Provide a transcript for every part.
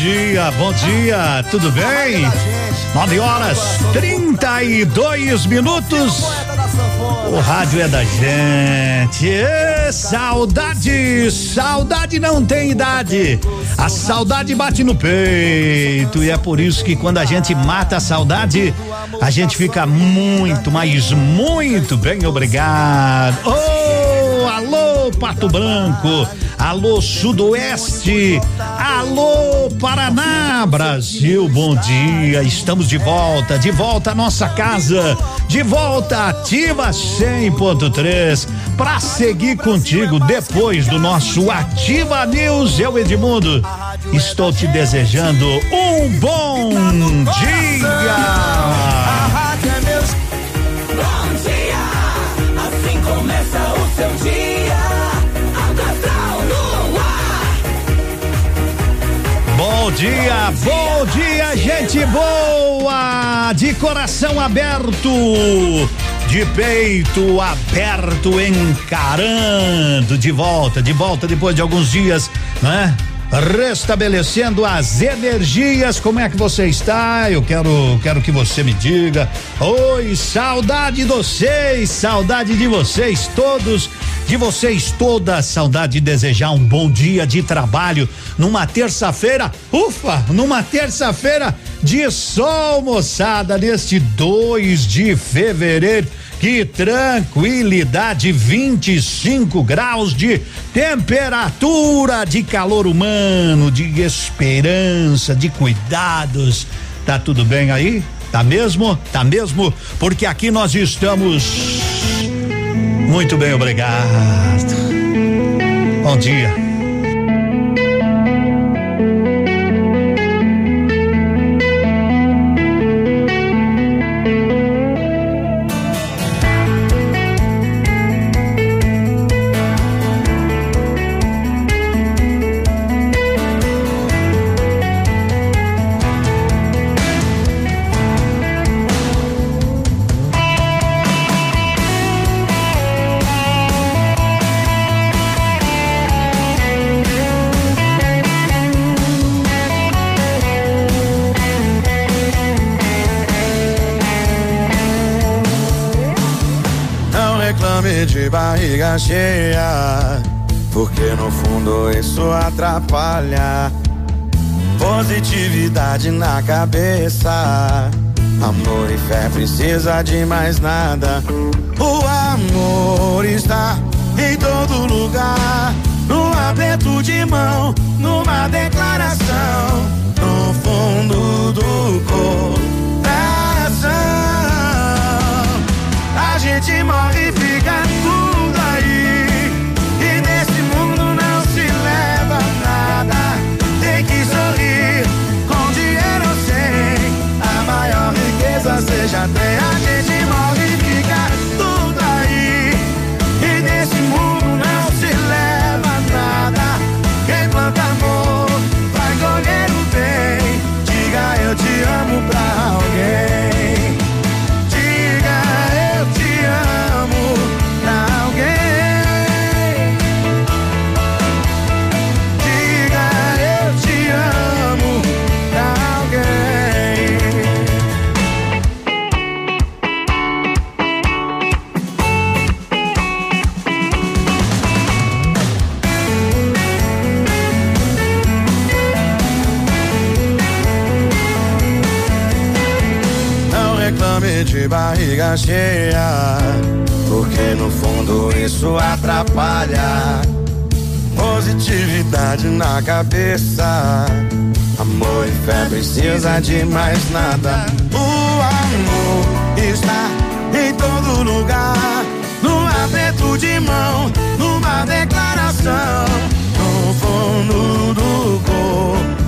Dia, bom dia, tudo bem? 9 horas 32 minutos. O rádio é da gente. E saudade, saudade não tem idade. A saudade bate no peito e é por isso que quando a gente mata a saudade, a gente fica muito, mas muito bem obrigado. Oh, alô Pato Branco, alô Sudoeste, alô Paraná, Brasil, bom dia. Estamos de volta, de volta à nossa casa, de volta ativa 100.3 para seguir contigo depois do nosso Ativa News. Eu Edmundo, estou te desejando um bom dia. Seu dia. Bom dia, bom dia, gente boa! De coração aberto, de peito aberto, encarando de volta, de volta depois de alguns dias, né? Restabelecendo as energias, como é que você está? Eu quero, quero que você me diga. Oi, saudade de vocês, saudade de vocês todos, de vocês todas, saudade de desejar um bom dia de trabalho numa terça-feira. Ufa, numa terça-feira de sol, moçada, neste 2 de fevereiro. Que tranquilidade, 25 graus de temperatura, de calor humano, de esperança, de cuidados. Tá tudo bem aí? Tá mesmo? Tá mesmo? Porque aqui nós estamos muito bem, obrigado. Bom dia. De barriga cheia, porque no fundo isso atrapalha. Positividade na cabeça, amor e fé precisa de mais nada. O amor está em todo lugar, no aperto de mão, numa declaração, no fundo do coração. A gente morre e fica 写下对爱 barriga cheia. Porque no fundo isso atrapalha. Positividade na cabeça. Amor e fé precisa de mais nada. O amor está em todo lugar. No aperto de mão, numa declaração. No fundo do coração.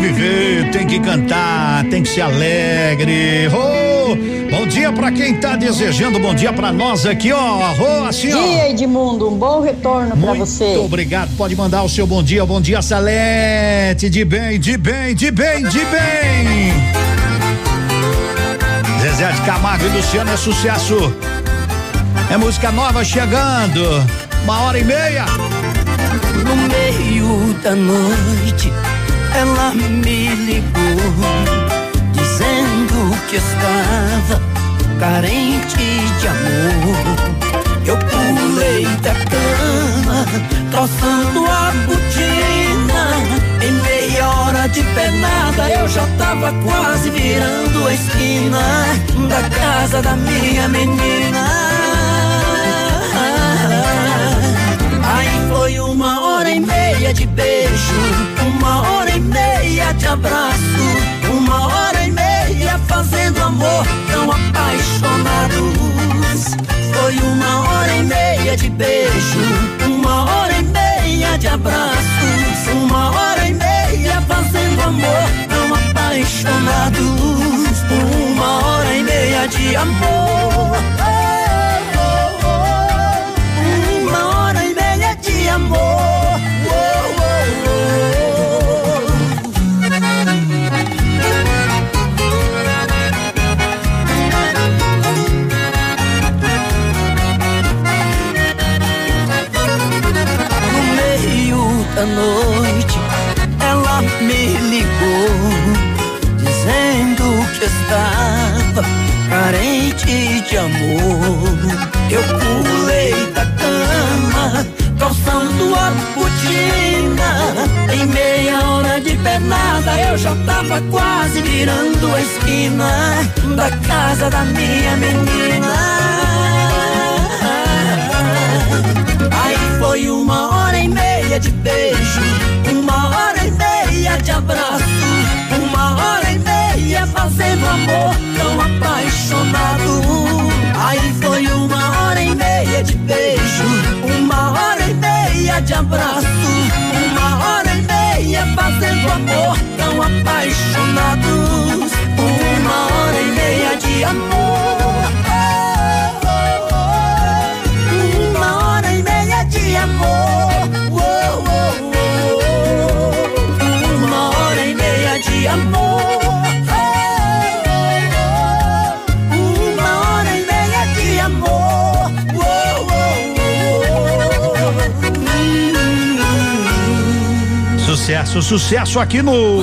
Viver, tem que cantar, tem que ser alegre. Oh, bom dia pra quem tá desejando, bom dia pra nós aqui, ó. Oh, assim, ó. Dia Edmundo, um bom retorno pra você. Muito obrigado. Pode mandar o seu bom dia. Bom dia, Salete. De bem, de bem, de bem, de bem. Zezé de Camargo e Luciano é sucesso. É música nova chegando. Uma hora e meia. No meio da noite, ela me ligou, dizendo que estava carente de amor. Eu pulei da cama, calçando a botina. Em meia hora de pernada, eu já tava quase virando a esquina da casa da minha menina. Aí foi uma hora e meia de beijo, uma hora e meia de abraço, uma hora e meia fazendo amor tão apaixonados. Foi uma hora e meia de beijo, uma hora e meia de abraços, uma hora e meia fazendo amor tão apaixonados. Uma hora e meia de amor. Amor. No meio da noite, ela me ligou, dizendo que estava carente de amor. Eu pulei cama, calçando a botina. Em meia hora de pernada, eu já tava quase virando a esquina da casa da minha menina. Aí foi uma hora e meia de beijo, uma hora e meia de abraço, uma hora e meia fazendo amor tão apaixonado. Aí foi uma hora e meia de beijo, uma hora de abraço, uma hora e meia fazendo amor tão apaixonados. Uma hora e meia de amor. Uma hora e meia de amor. Uma hora e meia de amor. Sucesso, sucesso aqui no.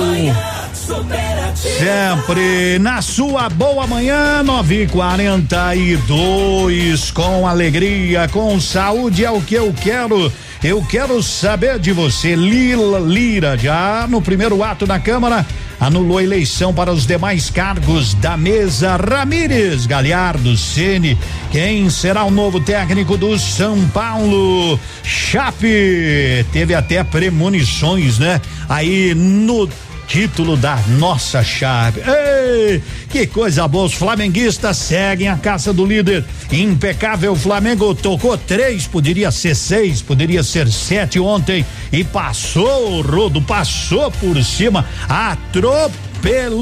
Sempre na sua boa manhã, nove e quarenta e dois, com alegria, com saúde é o que eu quero. Eu quero saber de você, Lila Lira, já no primeiro ato da Câmara, anulou a eleição para os demais cargos da mesa. Ramírez Galhardo Ceni, quem será o novo técnico do São Paulo? Chape teve até premonições, né? Aí no título da nossa chave. Ei, que coisa boa! Os flamenguistas seguem a caça do líder. Impecável Flamengo tocou três, poderia ser seis, poderia ser sete ontem e passou, Rodo, passou por cima, atropelou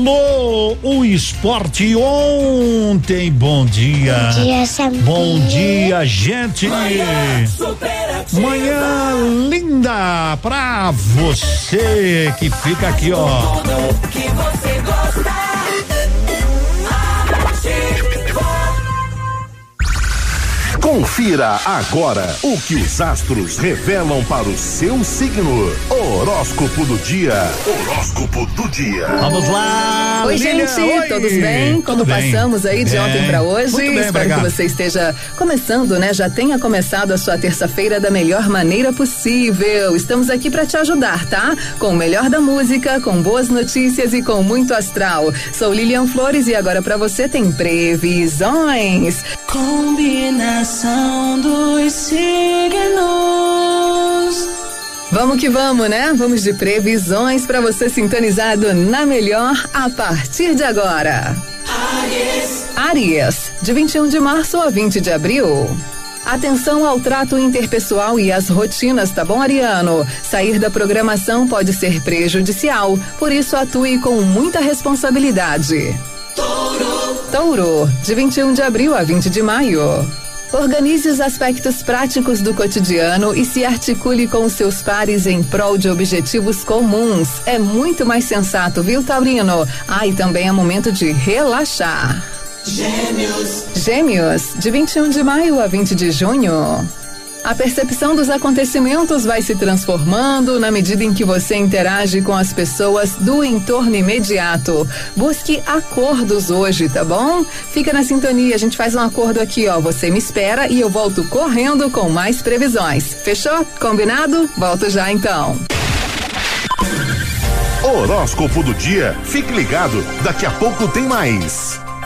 o esporte ontem. Bom dia. Bom dia, Samir. Bom dia, gente. Superativa. Manhã linda pra você que fica aqui, ó. Tudo que você gosta. Confira agora o que os astros revelam para o seu signo. Horóscopo do dia. Horóscopo do dia. Vamos lá. Oi, Lilian. gente, Oi. todos bem? Como Tudo bem. passamos aí de Bem. ontem pra hoje? Muito bem, Espero obrigado. que você esteja começando, né? Já tenha começado a sua terça-feira da melhor maneira possível. Estamos aqui pra te ajudar, tá? Com o melhor da música, com boas notícias e com muito astral. Sou Lilian Flores e agora pra você tem previsões. Combinação dos signos. Vamos que vamos, né? Vamos de previsões pra você sintonizado na melhor a partir de agora. Aries. Áries, de 21 de março a 20 de abril. Atenção ao trato interpessoal e às rotinas, tá bom, Ariano? Sair da programação pode ser prejudicial, por isso atue com muita responsabilidade. Touro. Touro, de 21 de abril a 20 de maio. Organize os aspectos práticos do cotidiano e se articule com os seus pares em prol de objetivos comuns. É muito mais sensato, viu, Taurino? Ah, e também é momento de relaxar. Gêmeos. Gêmeos, de 21 de maio a 20 de junho. A percepção dos acontecimentos vai se transformando na medida em que você interage com as pessoas do entorno imediato. Busque acordos hoje, tá bom? Fica na sintonia, a gente faz um acordo aqui, ó. Você me espera e eu volto correndo com mais previsões. Fechou? Combinado? Volto já então. Horóscopo do dia. Fique ligado, daqui a pouco tem mais.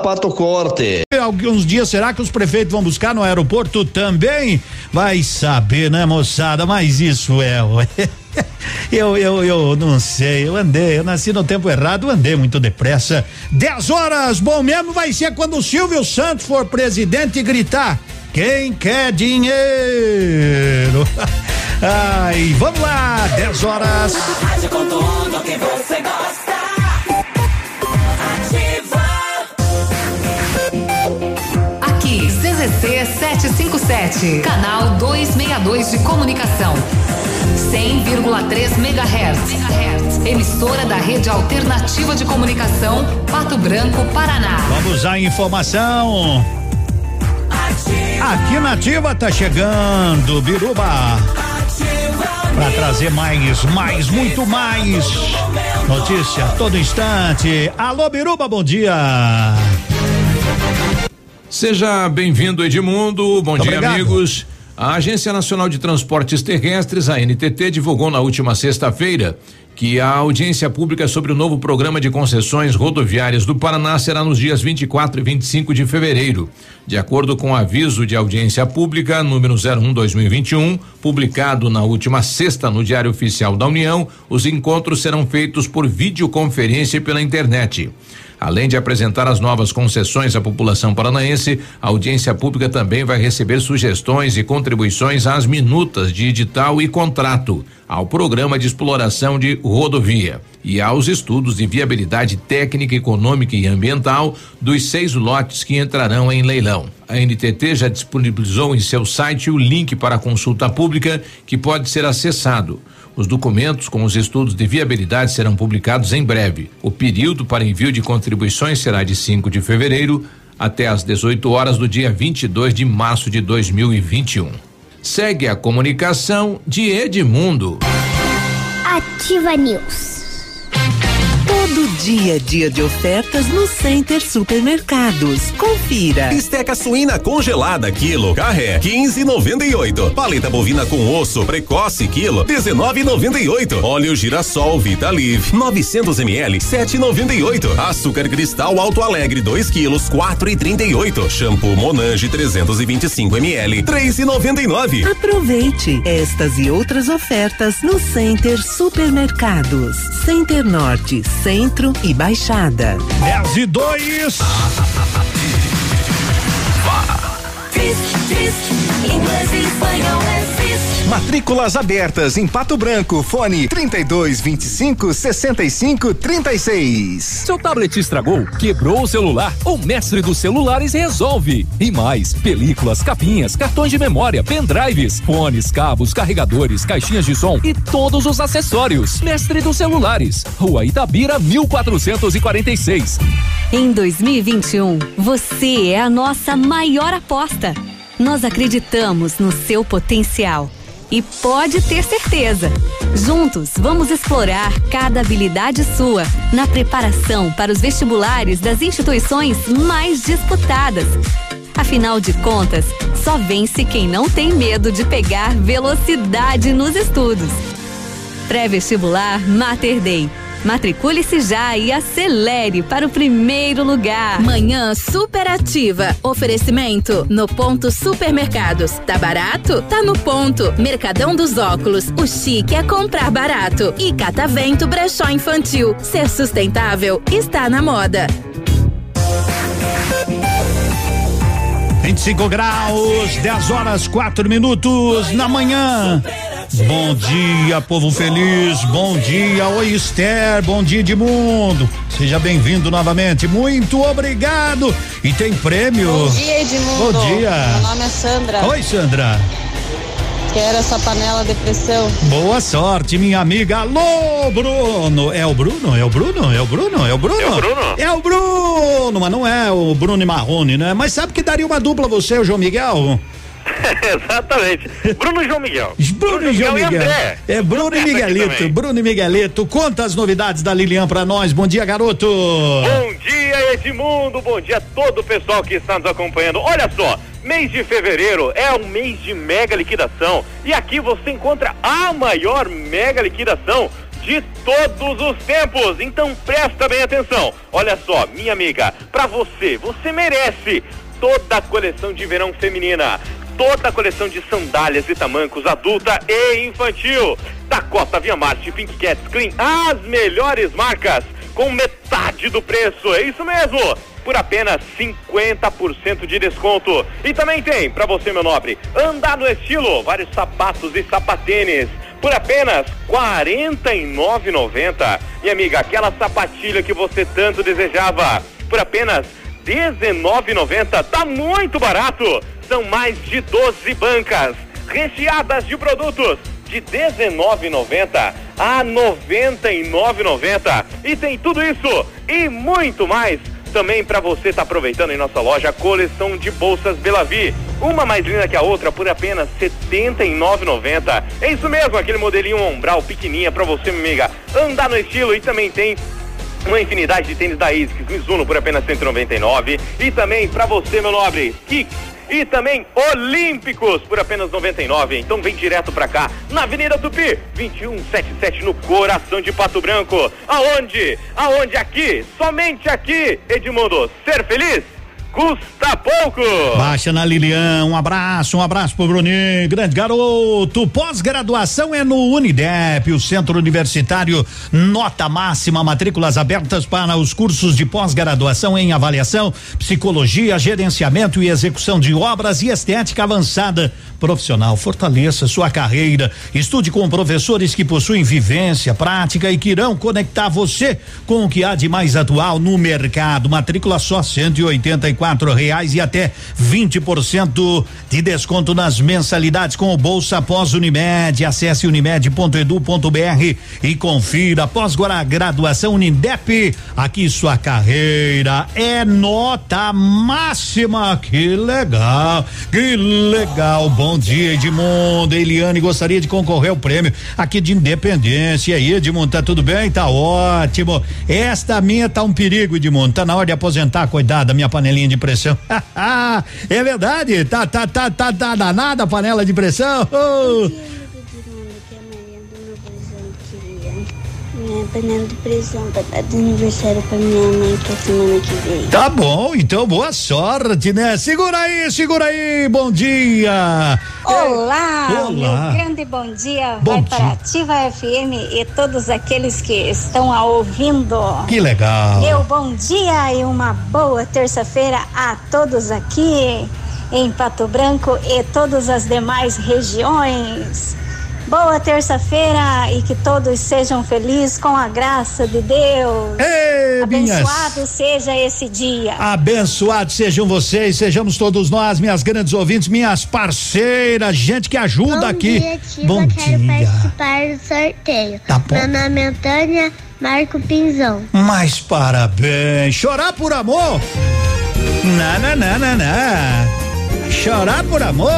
Pato Corte. Alguns dias será que os prefeitos vão buscar no aeroporto também? Vai saber, né, moçada? Mas isso é. Eu, eu, eu não sei, eu andei, eu nasci no tempo errado, andei muito depressa. 10 horas, bom mesmo vai ser quando o Silvio Santos for presidente e gritar: quem quer dinheiro? Ai, vamos lá, 10 horas. Rádio com tudo que você gosta. 757, canal 262 de comunicação. 100,3 MHz. Emissora da Rede Alternativa de Comunicação, Pato Branco, Paraná. Vamos à informação. Aqui na Ativa tá chegando, Biruba. Para trazer mais, mais, muito mais notícia a todo instante. Alô, Biruba, bom dia. Seja bem-vindo, Edmundo. Bom Muito dia, obrigado. amigos. A Agência Nacional de Transportes Terrestres, a NTT, divulgou na última sexta-feira que a audiência pública sobre o novo programa de concessões rodoviárias do Paraná será nos dias 24 e 25 de fevereiro. De acordo com o aviso de audiência pública número 01/2021, publicado na última sexta no Diário Oficial da União, os encontros serão feitos por videoconferência e pela internet. Além de apresentar as novas concessões à população paranaense, a audiência pública também vai receber sugestões e contribuições às minutas de edital e contrato, ao programa de exploração de rodovia e aos estudos de viabilidade técnica, econômica e ambiental dos seis lotes que entrarão em leilão. A NTT já disponibilizou em seu site o link para a consulta pública que pode ser acessado. Os documentos com os estudos de viabilidade serão publicados em breve. O período para envio de contribuições será de 5 de fevereiro até às 18 horas do dia 22 de março de 2021. Segue a comunicação de Edmundo. Ativa News. Todo dia dia de ofertas no Center Supermercados. Confira. Bisteca suína congelada quilo, carré 15,98. Paleta bovina com osso precoce quilo 19,98. Óleo girassol Vita Live 900 ml 7,98. Açúcar cristal Alto Alegre 2 quilos 4,38. Shampoo Monange 325 ml 3,99. Aproveite estas e outras ofertas no Center Supermercados. Center Norte, Centro e Baixada. 10 e 2. Inglês e espanhol é. Matrículas abertas em Pato Branco. Fone 32 25 65 36. Seu tablet estragou, quebrou o celular, o mestre dos celulares resolve. E mais, películas, capinhas, cartões de memória, pendrives, fones, cabos, carregadores, caixinhas de som e todos os acessórios. Mestre dos celulares, Rua Itabira 1446. Em 2021, você é a nossa maior aposta. Nós acreditamos no seu potencial. E pode ter certeza, juntos vamos explorar cada habilidade sua na preparação para os vestibulares das instituições mais disputadas. Afinal de contas, só vence quem não tem medo de pegar velocidade nos estudos. Pré-vestibular Mater Dei. Matricule-se já e acelere para o primeiro lugar. Manhã superativa. Oferecimento no ponto supermercados. Tá barato? Tá no ponto. Mercadão dos óculos. O chique é comprar barato. E Catavento Brechó Infantil. Ser sustentável está na moda. 25 graus, 10 horas, 4 minutos na manhã. Bom dia, povo feliz. Bom dia, oi Esther. Bom dia, Edmundo. Seja bem-vindo novamente. Muito obrigado. E tem prêmio. Bom dia, Edmundo. Bom dia. Meu nome é Sandra. Oi, Sandra. Quero essa panela de pressão. Boa sorte, minha amiga. Alô, Bruno. É o Bruno? É o Bruno? É o Bruno? É o Bruno? É o Bruno. É o Bruno, mas não é o Bruno e Marrone, né? Mas sabe que daria uma dupla você, o João Miguel? Exatamente. Bruno João Miguel. Bruno e João e Miguel. André. É Bruno e Miguelito. Bruno e Miguelito. Conta as novidades da Lilian pra nós. Bom dia, garoto. Bom dia, Edmundo. Bom dia a todo o pessoal que está nos acompanhando. Olha só, mês de fevereiro é um mês de mega liquidação. E aqui você encontra a maior mega liquidação de todos os tempos. Então presta bem atenção. Olha só, minha amiga, pra você, você merece toda a coleção de verão feminina. Toda a coleção de sandálias e tamancos adulta e infantil. Dakota, Via Marte, Pink Cats, Clean, as melhores marcas com metade do preço. É isso mesmo. Por apenas 50% de desconto. E também tem, pra você, meu nobre, andar no estilo, vários sapatos e sapatênis. Por apenas R$ 49,90. E amiga, aquela sapatilha que você tanto desejava. Por apenas R$ 19,90. Tá muito barato. São mais de 12 bancas recheadas de produtos de R$ 19,90 a R$ 99,90. E tem tudo isso e muito mais também para você estar aproveitando em nossa loja coleção de bolsas Belavi. Uma mais linda que a outra por apenas R$ 79,90. É isso mesmo, aquele modelinho ombral pequenininha para você, amiga, andar no estilo e também tem uma infinidade de tênis da ASICS Mizuno por apenas 199 e também para você, meu nobre, Kicks e também Olímpicos por apenas 99. Então vem direto pra cá, na Avenida Tupi, 2177 no coração de Pato Branco. Aonde? Aonde aqui? Somente aqui, Edmundo. Ser feliz custa pouco. Baixa na Lilian, um abraço, um abraço pro Bruninho, grande garoto. Pós-graduação é no Unidep, o Centro Universitário Nota Máxima, matrículas abertas para os cursos de pós-graduação em avaliação, psicologia, gerenciamento e execução de obras e estética avançada. Profissional, fortaleça sua carreira. Estude com professores que possuem vivência, prática e que irão conectar você com o que há de mais atual no mercado. Matrícula só cento e oitenta e quatro reais e até 20% de desconto nas mensalidades com o Bolsa Pós Unimed. Acesse unimed.edu.br e confira pós-graduação Unidep. Aqui sua carreira é nota máxima. Que legal, que legal. Bom dia, Edmundo. Eliane gostaria de concorrer ao prêmio aqui de Independência. E aí, Edmundo, tá tudo bem? Tá ótimo. Esta minha tá um perigo, Edmundo. Tá na hora de aposentar, cuidado da minha panelinha de pressão. é verdade? Tá, tá, tá, tá, tá danada a panela de pressão? Oh. Minha panela de pressão pra dar de aniversário pra minha mãe que é semana que vem. Tá bom, então boa sorte, né? Segura aí, segura aí, bom dia. Olá, Olá. meu grande bom dia Bom vai para dia. Ativa FM e todos aqueles que estão a ouvindo. Que legal. Meu bom dia e uma boa terça-feira a todos aqui em Pato Branco e todas as demais regiões. Boa terça-feira e que todos sejam felizes com a graça de Deus. Ei, minhas- Abençoado seja esse dia. Abençoados sejam vocês, sejamos todos nós, minhas grandes ouvintes, minhas parceiras, gente que ajuda Bom aqui. dia, bom quero dia. participar do sorteio. Tá bom. Meu nome é Antônia Marco Pinzão. Mas parabéns. Chorar por amor? Não, não, não, não, não. Chorar por amor?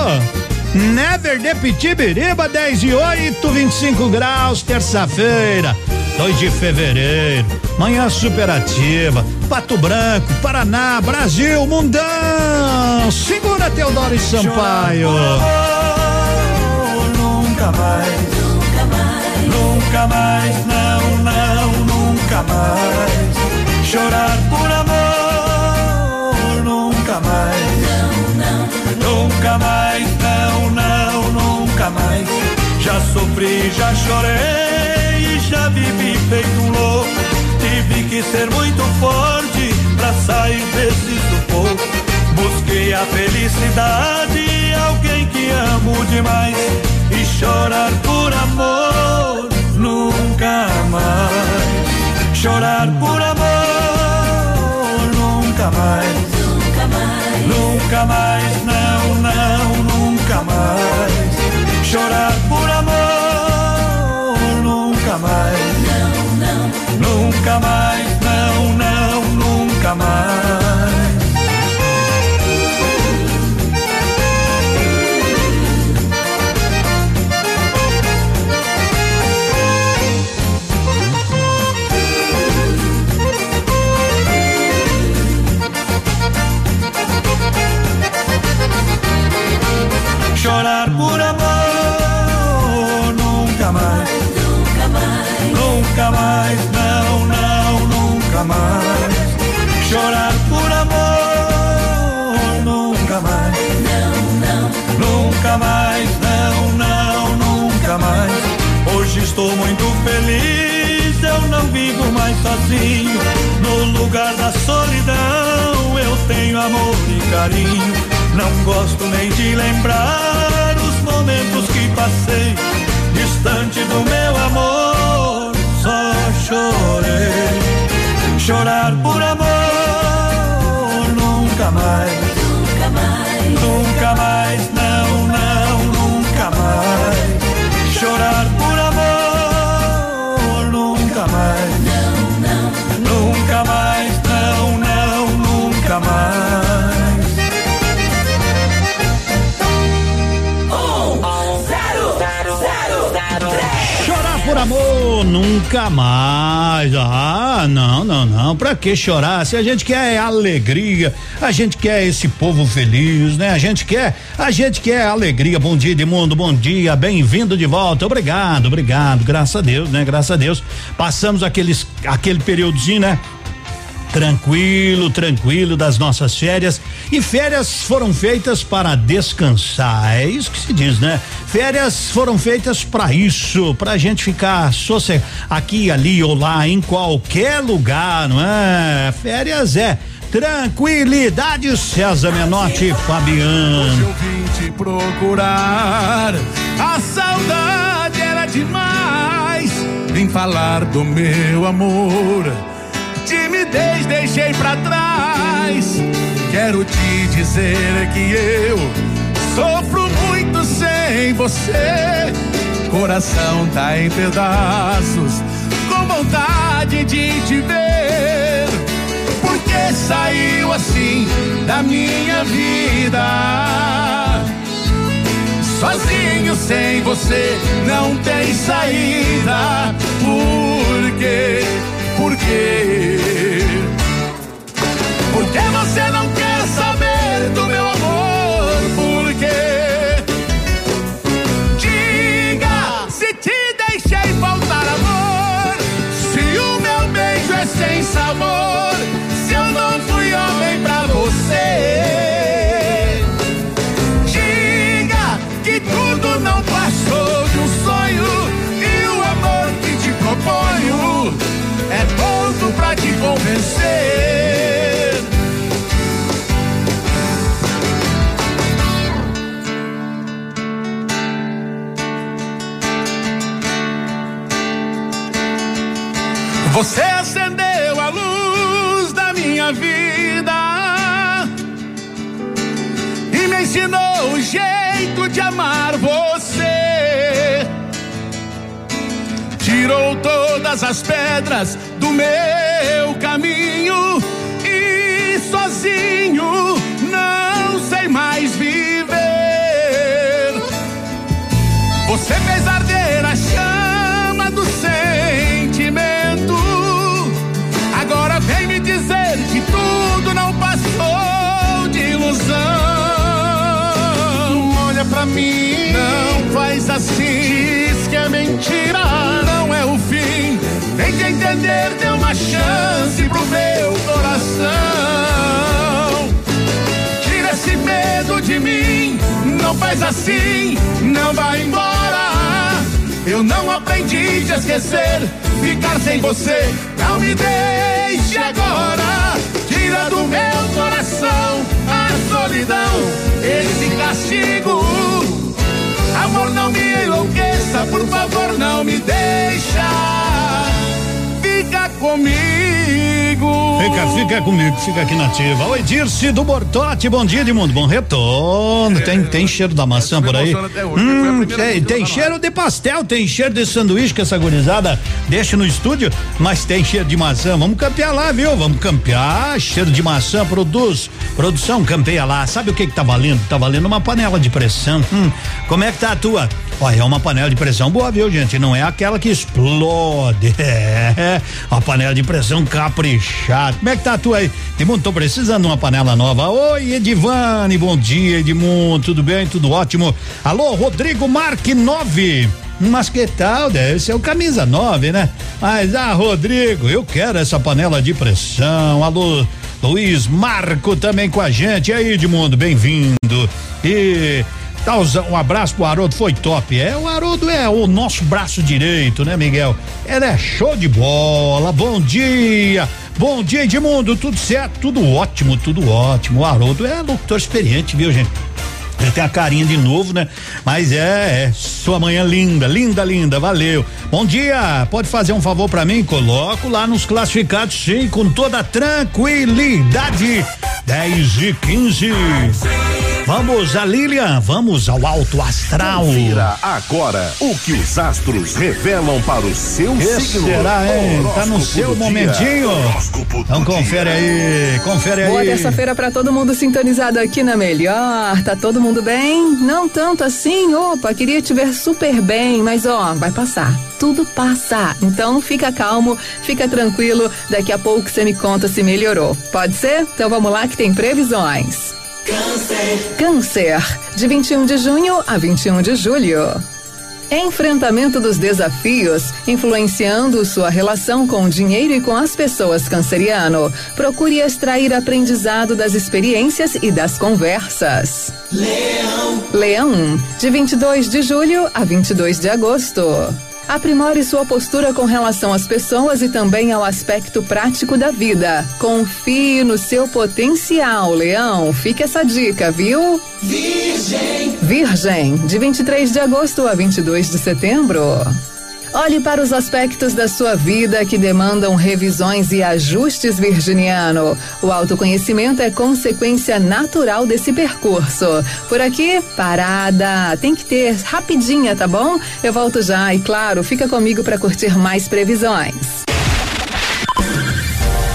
Never de Pitibiriba, 10 e 8, 25 graus, terça-feira, 2 de fevereiro. Manhã superativa. Pato Branco, Paraná, Brasil, Mundão. Segura Teodoro e Sampaio. Nunca mais, nunca mais, nunca mais, não, não, nunca mais. Chorar por amor, nunca mais, não, não, nunca mais, sofri, já chorei, já vivi feito um louco. Tive que ser muito forte pra sair desse sufoco. Busquei a felicidade, alguém que amo demais e chorar por amor nunca mais. Chorar por amor nunca mais. Nunca mais. Nunca mais, não, não, nunca mais. Chorar nunca mais. Não, não. Nunca mais, não, não, nunca mais. Chorar por amor mais, não, não, nunca mais. Chorar por amor nunca mais. Não, não. Nunca mais, não, não, nunca mais. Hoje estou muito feliz, eu não vivo mais sozinho. No lugar da solidão eu tenho amor e carinho. Não gosto nem de lembrar os momentos que passei distante do meu amor. Só chorei, chorar por amor nunca mais, nunca mais, nunca mais, não, não, nunca mais. Chorar por amor nunca mais, não, não, nunca mais, não, não, nunca mais. Chorar por amor, nunca mais. Ah, não, não, não. Pra que chorar? Se a gente quer alegria, a gente quer esse povo feliz, né? A gente quer, a gente quer alegria. Bom dia, Edmundo, bom dia, bem-vindo de volta. Obrigado, obrigado. Graças a Deus, né? Graças a Deus. Passamos aqueles, aquele períodozinho, né? tranquilo, tranquilo das nossas férias. E férias foram feitas para descansar. É isso que se diz, né? Férias foram feitas para isso, pra gente ficar sossegado aqui, ali ou lá, em qualquer lugar, não é? Férias é tranquilidade, César Menotti Fabiano. Hoje eu vim te procurar. A saudade era demais. Vim falar do meu amor. Timidez deixei pra trás. Quero te dizer que eu sofro muito sem você. Coração tá em pedaços, com vontade de te ver. Porque saiu assim da minha vida. Sozinho sem você não tem saída. Por quê? Por quê? Por que você não quer sabor. Se eu não fui homem pra você. Diga que tudo não passou de um sonho. E o amor que te proponho é pouco pra te convencer. Você acendeu ensinou o jeito de amar você. Tirou todas as pedras do meu caminho e sozinho de mim, não faz assim, não vai embora. Eu não aprendi de esquecer, ficar sem você, não me deixe agora. Tira do meu coração a solidão, esse castigo. Amor, não me enlouqueça, por favor, não me deixa. Comigo. Fica, fica comigo, fica aqui na ativa. Oi, Dirce do Bortote, bom dia, Edmundo, bom retorno. tem, tem cheiro da maçã por aí? Hum, tem, tem cheiro de pastel, tem cheiro de sanduíche que essa gurizada deixa no estúdio, mas tem cheiro de maçã. Vamos campear lá, viu? Vamos campear. Cheiro de maçã, produz. Produção, campeia lá. Sabe o que que tá valendo? Tá valendo uma panela de pressão. Hum, como é que tá a tua? Olha, é uma panela de pressão boa, viu, gente? Não é aquela que explode. É, panela de pressão caprichada. Como é que tá a tua aí? Edmundo, tô precisando de uma panela nova. Oi, Edivane, bom dia, Edmundo. Tudo bem? Tudo ótimo. Alô, Rodrigo Marque 9. Mas que tal? Deve ser o camisa 9, né? Mas, ah, Rodrigo, eu quero essa panela de pressão. Alô, Luiz Marco também com a gente. E aí, Edmundo, bem-vindo. E Tá, um abraço pro Haroldo, foi top. É, o Haroldo é o nosso braço direito, né, Miguel? Ele é show de bola. Bom dia. Bom dia, Edmundo. Tudo certo? Tudo ótimo, tudo ótimo. O Haroldo é locutor experiente, viu, gente? Ele tem a carinha de novo, né? Mas é, é, sua manhã linda, linda, linda, valeu. Bom dia, pode fazer um favor para mim? Coloco lá nos classificados, sim, com toda tranquilidade. 10 e 15. Vamos a Lilian, vamos ao alto astral. Confira agora o que os astros revelam para o seu que signo. será, hein? Tá no seu momentinho. Então confere aí, confere Boa aí. terça-feira pra todo mundo sintonizado aqui na Melhor. Tá todo mundo bem? Não tanto assim. Opa, queria te ver super bem, mas ó, vai passar. Tudo passa. Então fica calmo, fica tranquilo. Daqui a pouco você me conta se melhorou. Pode ser? Então vamos lá que tem previsões. Câncer. Câncer, de 21 de junho a 21 de julho. Enfrentamento dos desafios, influenciando sua relação com o dinheiro e com as pessoas canceriano. Procure extrair aprendizado das experiências e das conversas. Leão. Leão, de 22 de julho a 22 de agosto. Aprimore sua postura com relação às pessoas e também ao aspecto prático da vida. Confie no seu potencial, Leão. Fique essa dica, viu? Virgem. Virgem, de 23 de agosto a 22 de setembro. Olhe para os aspectos da sua vida que demandam revisões e ajustes, virginiano. O autoconhecimento é consequência natural desse percurso. Por aqui, parada. Tem que ter rapidinha, tá bom? Eu volto já e, claro, fica comigo para curtir mais previsões.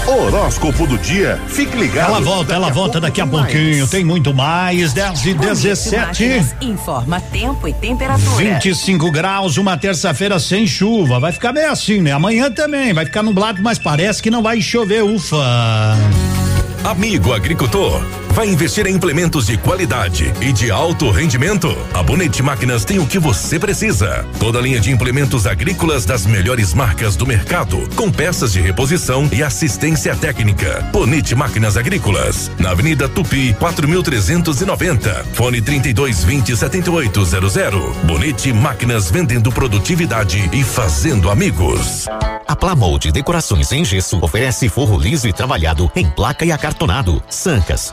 Horóscopo do dia. Fique ligado. Ela volta, ela volta daqui a pouquinho. Tem muito mais. 10 e 17. Informa tempo e temperatura. 25 graus, uma terça-feira sem chuva. Vai ficar meio assim, né? Amanhã também. Vai ficar nublado, mas parece que não vai chover. Ufa. Amigo agricultor, vai investir em implementos de qualidade e de alto rendimento? A Bonete Máquinas tem o que você precisa. Toda linha de implementos agrícolas das melhores marcas do mercado, com peças de reposição e assistência técnica. Bonete Máquinas Agrícolas, na Avenida Tupi, 4390. Fone 3220 7800. Bonete Máquinas vendendo produtividade e fazendo amigos. A Plamold Decorações em Gesso oferece forro liso e trabalhado em placa e acartonado, sancas,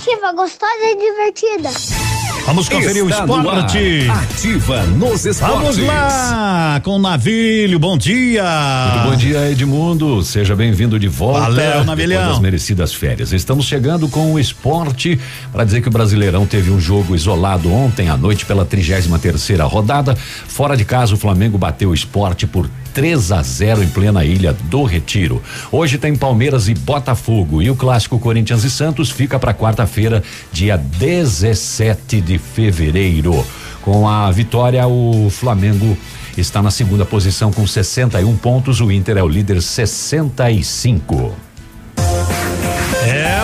Ativa, gostosa e divertida. Vamos conferir Está o no esporte. ar. Ativa nos esportes. Vamos lá com o Navilho. Bom dia. Muito bom dia, Edmundo. Seja bem-vindo de volta. Valeu, Navilhão. das merecidas férias. Estamos chegando com o esporte para dizer que o Brasileirão teve um jogo isolado ontem à noite pela 33 terceira rodada. Fora de casa, o Flamengo bateu o esporte por 3 a 0 em plena ilha do Retiro. Hoje tem Palmeiras e Botafogo e o clássico Corinthians e Santos fica para quarta-feira, dia 17 de fevereiro. Com a vitória, o Flamengo está na segunda posição com 61 pontos, o Inter é o líder 65.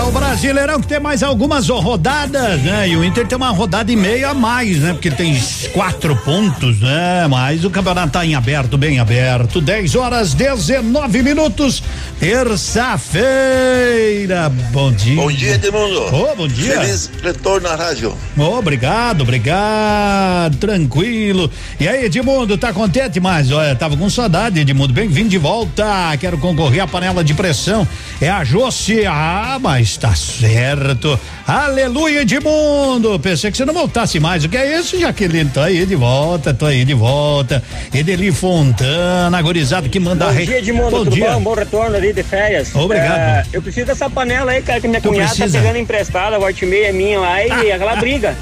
O Brasileirão que tem mais algumas rodadas, né? E o Inter tem uma rodada e meia a mais, né? Porque tem quatro pontos, né? Mas o campeonato tá em aberto, bem aberto. 10 horas 19 minutos, terça-feira. Bom dia. Bom dia, Edmundo. Ô, bom dia. Feliz retorno à rádio. Obrigado, obrigado, tranquilo. E aí, Edmundo, tá contente mais? Olha, tava com saudade, Edmundo. Bem-vindo de volta. Quero concorrer à panela de pressão. É a Josi. Ah, mas tá certo. Aleluia, Edmundo. Pensei que você não voltasse mais. O que é isso, Jaqueline? Tô aí de volta, tô aí de volta. Edeli Fontana, agorizado que manda Bom re- dia, Edmundo. Bom Tudo dia. bom? Bom retorno ali de férias. Obrigado. É, eu preciso dessa panela aí, cara, que minha Tu cunhada precisa? tá pegando emprestada, volta e meia é minha lá e aquela briga.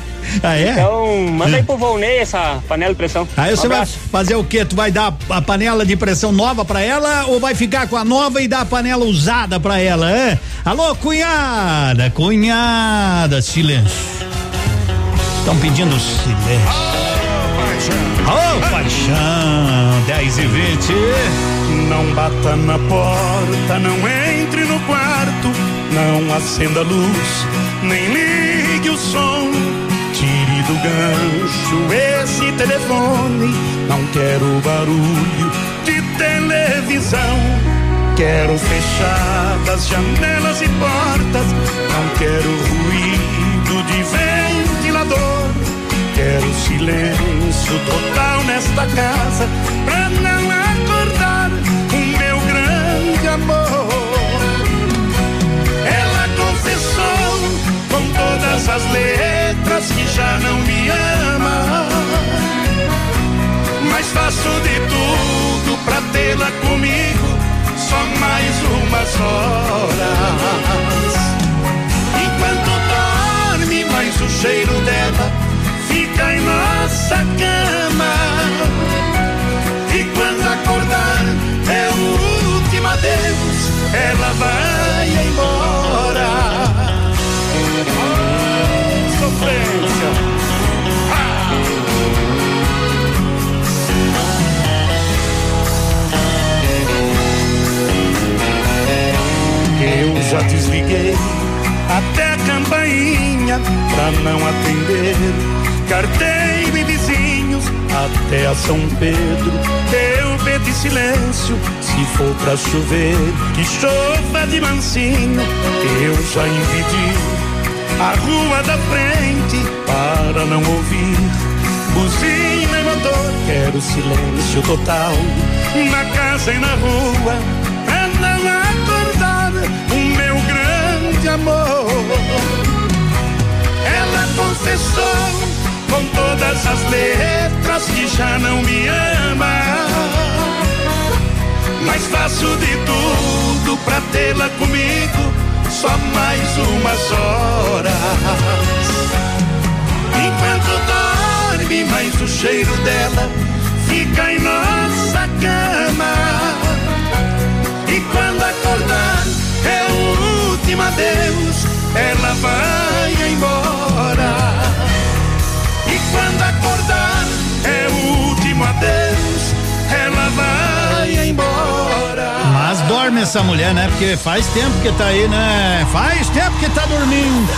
Ah, é? Então, manda aí pro Volney essa panela de pressão. Aí Um você vai abraço. fazer o quê? Tu vai dar a panela de pressão nova pra ela ou vai ficar com a nova e dar a panela usada pra ela, é? Alô, cunhada, cunhada, silêncio. Estão pedindo silêncio. Ô, paixão, 10 e 20. Não bata na porta, não entre no quarto, não acenda a luz, nem ligue o som. Do gancho esse telefone, não quero barulho de televisão. Quero fechadas janelas e portas, não quero ruído de ventilador. Quero silêncio total nesta casa pra não todas as letras que já não me ama. Mas faço de tudo pra tê-la comigo, só mais umas horas. Enquanto dorme, mais o cheiro dela fica em nossa cama. E quando acordar, é o último adeus, ela vai já desliguei até a campainha pra não atender. Carteiro e vizinhos até a São Pedro. Eu pedi silêncio se for pra chover. Que chova de mansinho, eu já impedi. A rua da frente para não ouvir. Buzina e motor, quero silêncio total. Na casa e na rua, amor. Ela confessou com todas as letras que já não me ama. Mas faço de tudo pra tê-la comigo só mais umas horas. Enquanto dorme, mais o cheiro dela fica em nossa cama. E quando acordar, o último adeus, ela vai embora. E quando acordar, é o último adeus, ela vai embora. Mas dorme essa mulher, né? Porque faz tempo que tá aí, né? Faz tempo que tá dormindo.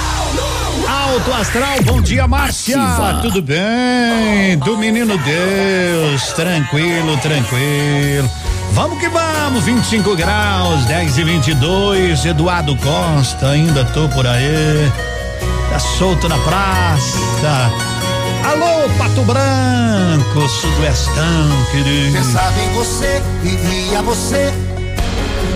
Alto Astral, bom dia, Márcia. Ativa. Tudo bem? Do menino Deus, tranquilo, tranquilo. Vamos que vamos, 25 graus, 10 e 22. Eduardo Costa, ainda tô por aí. Tá solto na praça. Alô, Pato Branco, Sudoestão, querido. Pensava em você, vivia você,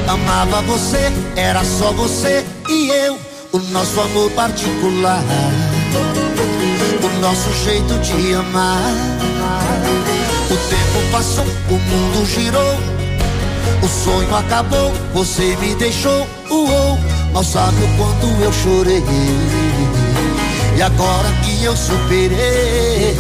amava você, era só você e eu, o nosso amor particular, o nosso jeito de amar. O tempo passou, o mundo girou, o sonho acabou, você me deixou, uou, mal sabe o quanto eu chorei. E agora que eu superei,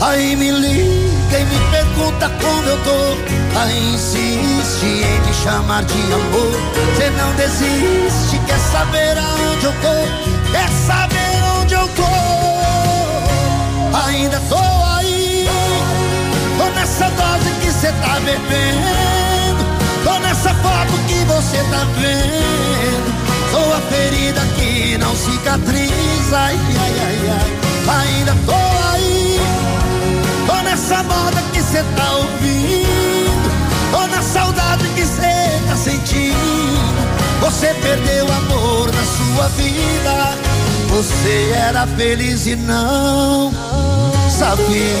aí me liga e me pergunta como eu tô. Aí insiste em me chamar de amor. Você não desiste, quer saber aonde eu tô? Quer saber onde eu tô? Ainda tô aí, tô nessa dose que cê tá bebendo. Tô nessa foto que você tá vendo. Sou a ferida que não cicatriza. Ai, ai, ai, ai. Ainda tô aí. Tô nessa moda que cê tá ouvindo. Tô na saudade que cê tá sentindo. Você perdeu o amor na sua vida. Você era feliz e não sabia.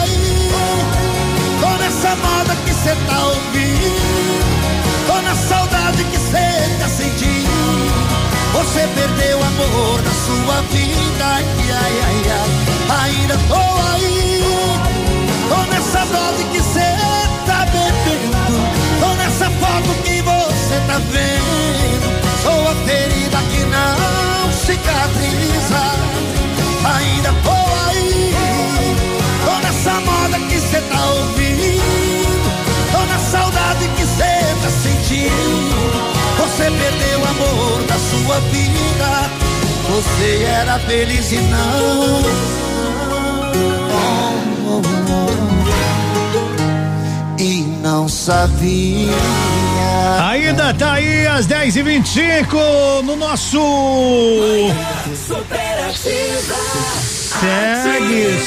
Tô nessa moda que cê tá ouvindo. Tô na saudade que cê tá sentindo. Você perdeu o amor da sua vida. Ai, ai, ai, ai. Ainda tô aí. Tô nessa dose que cê tá bebendo. Tô nessa foto que você tá vendo. Sou a ferida que não cicatriza. Ainda tô aí. Tô nessa moda que cê tá ouvindo. Saudade que cê tá sentindo. Você perdeu o amor da sua vida. Você era feliz e não. Oh, oh, oh. E não sabia. Ainda tá aí às 10 e 25 no nosso. Segue.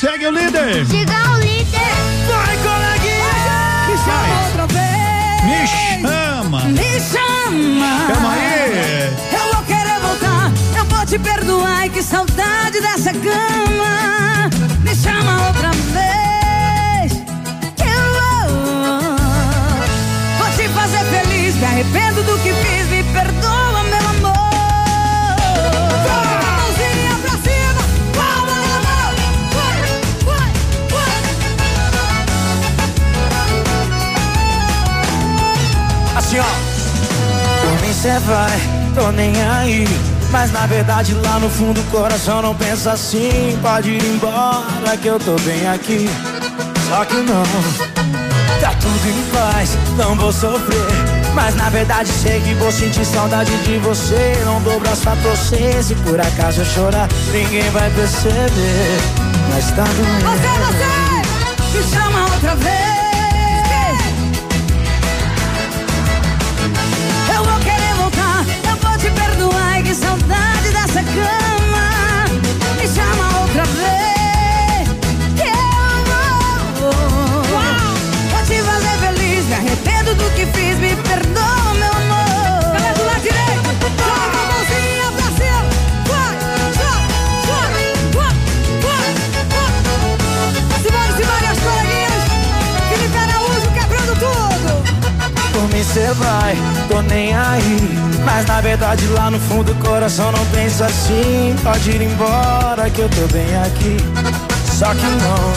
Segue o líder. Diga o líder. Vai, coleguinha. Me chama outra vez. Me chama. Me chama. Chama aí. Eu vou querer voltar. Eu vou te perdoar. E que saudade dessa cama. Me chama outra vez. Que eu vou. Vou te fazer feliz. Me arrependo ó. Por mim cê vai, tô nem aí. Mas na verdade lá no fundo o coração não pensa assim. Pode ir embora que eu tô bem aqui. Só que não, tá tudo em paz, não vou sofrer. Mas na verdade sei que vou sentir saudade de você. Não dou braço pra torcer. Se por acaso eu chorar, ninguém vai perceber. Mas tá doendo. Você, você, me chama outra vez. Cama. Me chama outra vez. Que eu vou. Vou te fazer feliz. Me arrependo do que fiz. Me perdoa, meu amor. Galera do lado direito, joga a mãozinha pra cima. Vai, joga, joga, vai. Simone, Simone, as coleguinhas. Felipe Araújo quebrando tudo. Por mim cê vai, tô nem aí. Mas na verdade lá no fundo o coração não pensa assim. Pode ir embora que eu tô bem aqui. Só que não,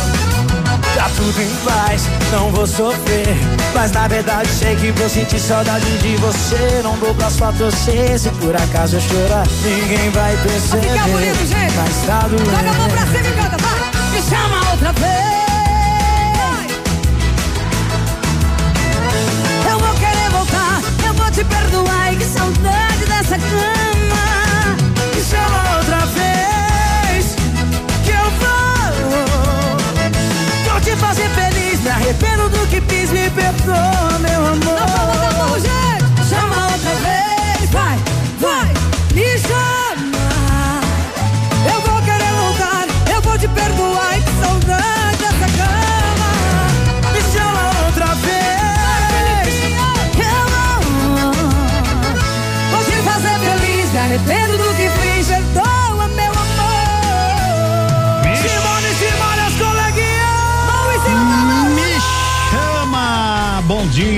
tá tudo em paz, não vou sofrer. Mas na verdade sei que vou sentir saudade de você. Não dou pra torcer. Se por acaso eu chorar, ninguém vai perceber. Vai bonito, gente. Mas tá doendo. Joga a mão pra cima e canta, vai. Me chama outra vez. Eu vou querer voltar, eu vou te perdoar. E que saudade dessa cama. Me chama outra vez que eu vou. Vou te fazer feliz, me arrependo do que fiz, me perdoa, meu amor. Não fala da mão, gente.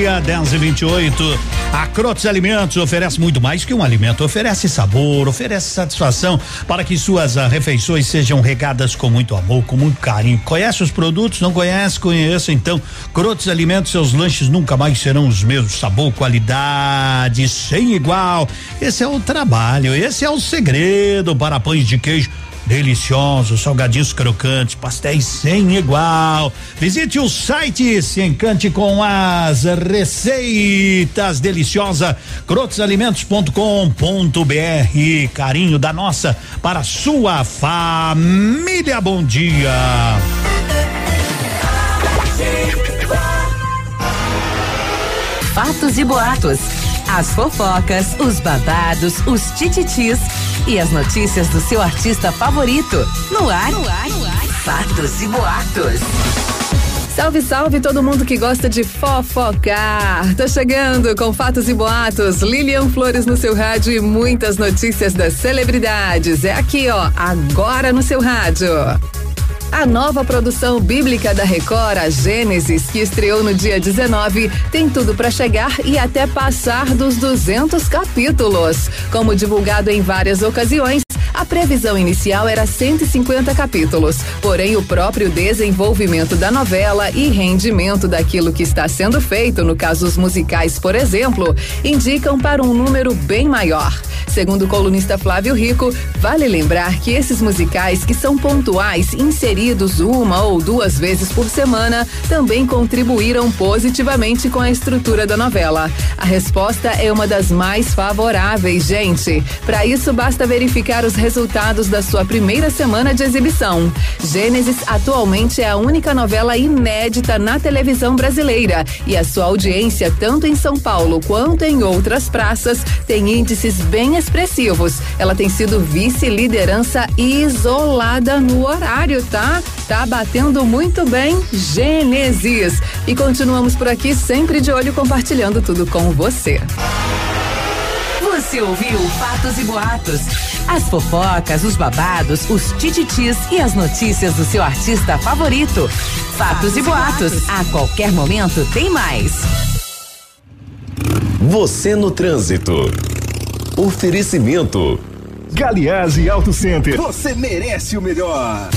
Dia, 10 e 28 A Crotes Alimentos oferece muito mais que um alimento, oferece sabor, oferece satisfação para que suas ah, refeições sejam regadas com muito amor, com muito carinho. Conhece os produtos? Não conhece? Conheça então. Crotes Alimentos, seus lanches nunca mais serão os mesmos. Sabor, qualidade, sem igual. Esse é o trabalho, esse é o segredo para pães de queijo deliciosos, salgadinhos crocantes, pastéis sem igual. Visite o site, se encante com as receitas deliciosa crotesalimentos.com.br. Carinho da nossa para sua família. Bom dia. Fatos e boatos. As fofocas, os babados, os tititis e as notícias do seu artista favorito. No ar, no ar, no ar. Fatos e boatos. Salve, salve todo mundo que gosta de fofocar. Tô chegando com fatos e boatos. Lilian Flores no seu rádio e muitas notícias das celebridades. É aqui, ó, agora no seu rádio. A nova produção bíblica da Record, a Gênesis, que estreou no dia 19, tem tudo para chegar e até passar dos 200 capítulos. Como divulgado em várias ocasiões, a previsão inicial era 150 capítulos, porém o próprio desenvolvimento da novela e rendimento daquilo que está sendo feito, no caso os musicais, por exemplo, indicam para um número bem maior. Segundo o colunista Flávio Rico, vale lembrar que esses musicais que são pontuais, inseridos uma ou duas vezes por semana, também contribuíram positivamente com a estrutura da novela. A resposta é uma das mais favoráveis, gente. Para isso basta verificar os resultados da sua primeira semana de exibição. Gênesis atualmente é a única novela inédita na televisão brasileira e a sua audiência, tanto em São Paulo quanto em outras praças, tem índices bem expressivos. Ela tem sido vice-liderança isolada no horário, tá? Tá batendo muito bem Gênesis. E continuamos por aqui sempre de olho compartilhando tudo com você. Você ouviu Fatos e Boatos. As fofocas, os babados, os tititis e as notícias do seu artista favorito. Fatos e Boatos. A qualquer momento tem mais. Você no trânsito. Oferecimento. Galiase Auto Center. Você merece o melhor.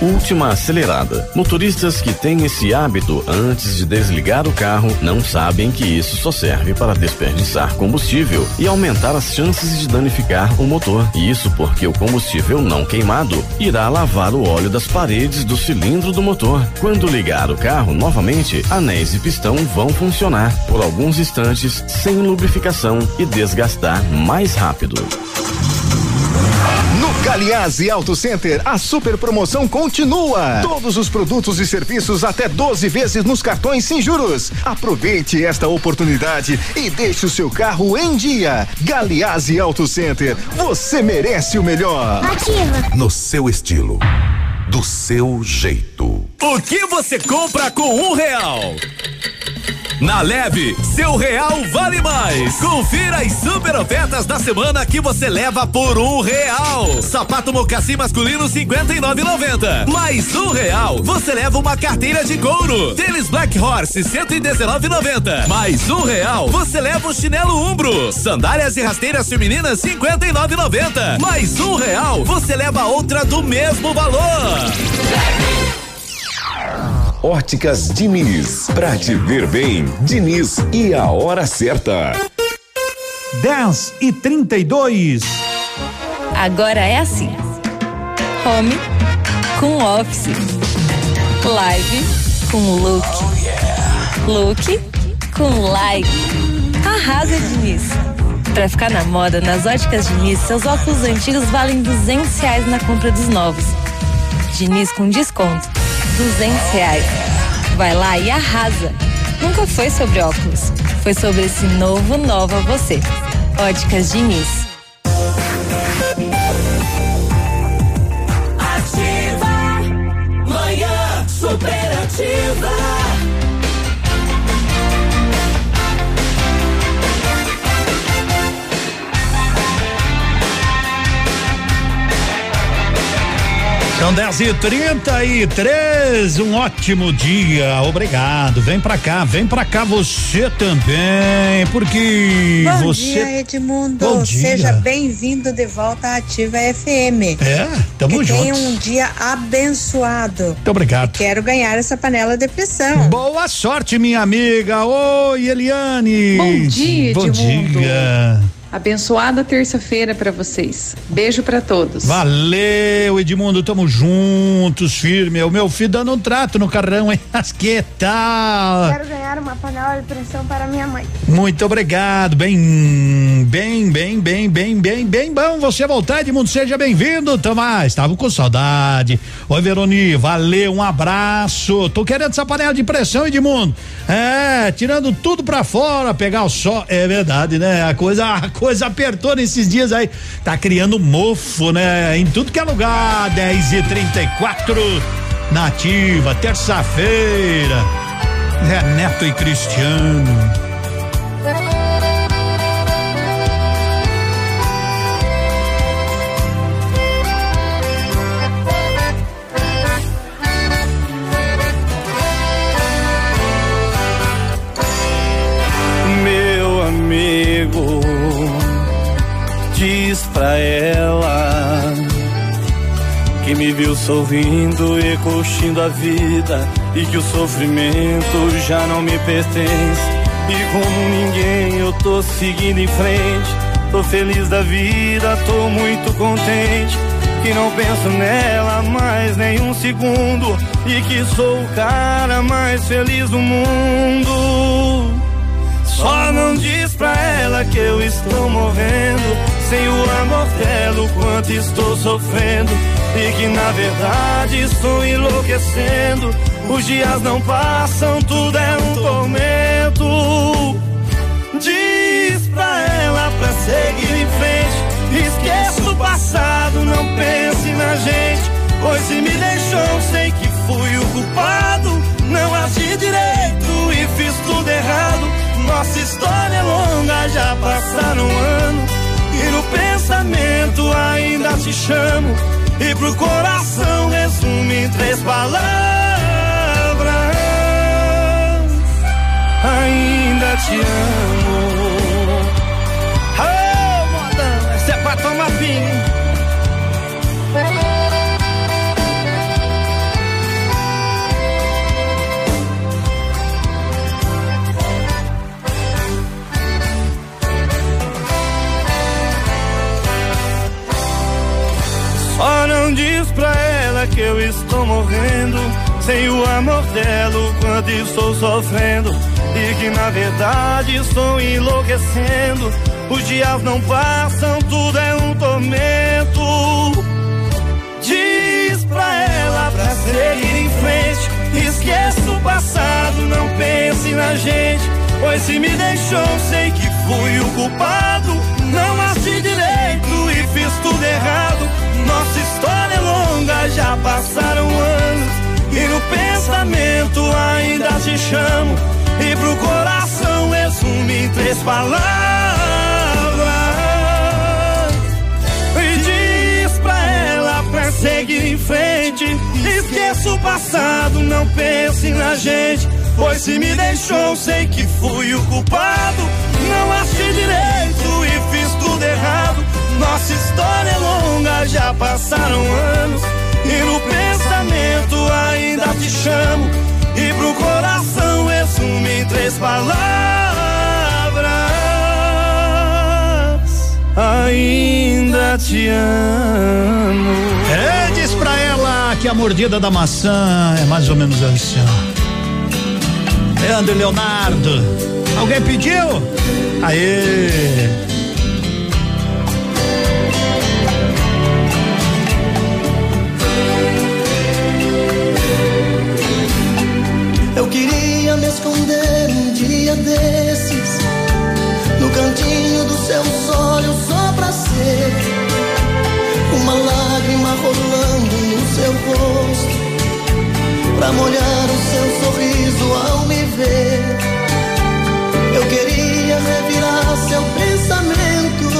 Última acelerada. Motoristas que têm esse hábito antes de desligar o carro não sabem que isso só serve para desperdiçar combustível e aumentar as chances de danificar o motor. Isso porque o combustível não queimado irá lavar o óleo das paredes do cilindro do motor. Quando ligar o carro novamente, anéis e pistão vão funcionar por alguns instantes sem lubrificação e desgastar mais rápido. Galiase Auto Center, a super promoção continua. Todos os produtos e serviços até 12 vezes nos cartões sem juros. Aproveite esta oportunidade e deixe o seu carro em dia. Galiase Auto Center, você merece o melhor. Ativa. No seu estilo, do seu jeito. O que você compra com um real? Na Leve, seu real vale mais. Confira as super ofertas da semana que você leva por um real. Sapato mocassim masculino 59,90. Mais um real, você leva uma carteira de couro. Tênis Black Horse 119,90. Mais um real, você leva um chinelo Umbro. Sandálias e rasteiras femininas 59,90. Mais um real, você leva outra do mesmo valor. Óticas Diniz. Pra te ver bem, Diniz e a hora certa. 10 e 32. Agora é assim: home com office, live com look, look com like. Arrasa, Diniz. Pra ficar na moda, nas óticas Diniz, seus óculos antigos valem 200 reais na compra dos novos. Diniz com desconto, 200 reais. Vai lá e arrasa. Nunca foi sobre óculos, foi sobre esse novo Nova Você. Óticas Diniz. Ativa, manhã superativa. São 10 e 33 um ótimo dia, obrigado. Vem pra cá, vem pra cá você também, porque Bom você. dia, Edmundo. Bom dia. Seja bem-vindo de volta à Ativa FM. É, tamo que Tenha juntos. um dia abençoado. Muito obrigado. Quero ganhar essa panela de pressão. Boa sorte, minha amiga. Oi, Eliane. Bom dia, Bom Edmundo. dia. Abençoada terça-feira para vocês. Beijo para todos. Valeu, Edmundo, tamo juntos, firme. O meu filho dando um trato no carrão, hein? Mas que tal? Quero ganhar uma panela de pressão para minha mãe. Muito obrigado, bem, bem, bem, bem, bem, bem, bem bom você voltar, Edmundo, seja bem-vindo, Tomás, estava com saudade. Oi, Veroni, valeu, um abraço, tô querendo essa panela de pressão, Edmundo, é, tirando tudo pra fora, pegar o sol, é verdade, né, a coisa, a coisa apertou nesses dias aí, tá criando mofo, né, em tudo que é lugar, 10 e 34 nativa, terça-feira, é Neto e Cristiano. Diz pra ela que me viu sorrindo e curtindo a vida e que o sofrimento já não me pertence. E como ninguém, eu tô seguindo em frente. Tô feliz da vida, tô muito contente. Que não penso nela mais nem um segundo. E que sou o cara mais feliz do mundo. Só não diz pra ela que eu estou morrendo. Sem o amor dela, o quanto estou sofrendo. E que na verdade estou enlouquecendo. Os dias não passam, tudo é um tormento. Diz pra ela pra seguir em frente. Esqueça o passado, não pense na gente. Pois se me deixou, sei que fui o culpado. Não agi direito e fiz tudo errado. Nossa história é longa, já passaram anos. E no pensamento ainda te chamo. E pro coração resume três palavras. Ainda te amo. Ô, modão, essa é pra tomar vinho. Morrendo sem o amor dela, o quanto estou sofrendo e que na verdade estou enlouquecendo. Os dias não passam, tudo é um tormento. Diz pra ela pra seguir em frente, esqueça o passado, não pense na gente. Pois se me deixou, sei que fui o culpado. Não ache direito e fiz tudo errado. Nossa história longa, já passaram anos. E no pensamento ainda te chamo. E pro coração resume em três palavras. E diz pra ela pra seguir em frente. Esqueça o passado, não pense na gente. Pois se me deixou, sei que fui o culpado. Não achei direito e fiz tudo errado. Nossa história é longa, já passaram anos. No pensamento ainda te chamo. E pro coração resume em três palavras. Ainda te amo. É, diz pra ela que a mordida da maçã é mais ou menos assim. Leandro Leonardo. Alguém pediu? Aê! Pra molhar o seu sorriso ao me ver. Eu queria revirar seu pensamento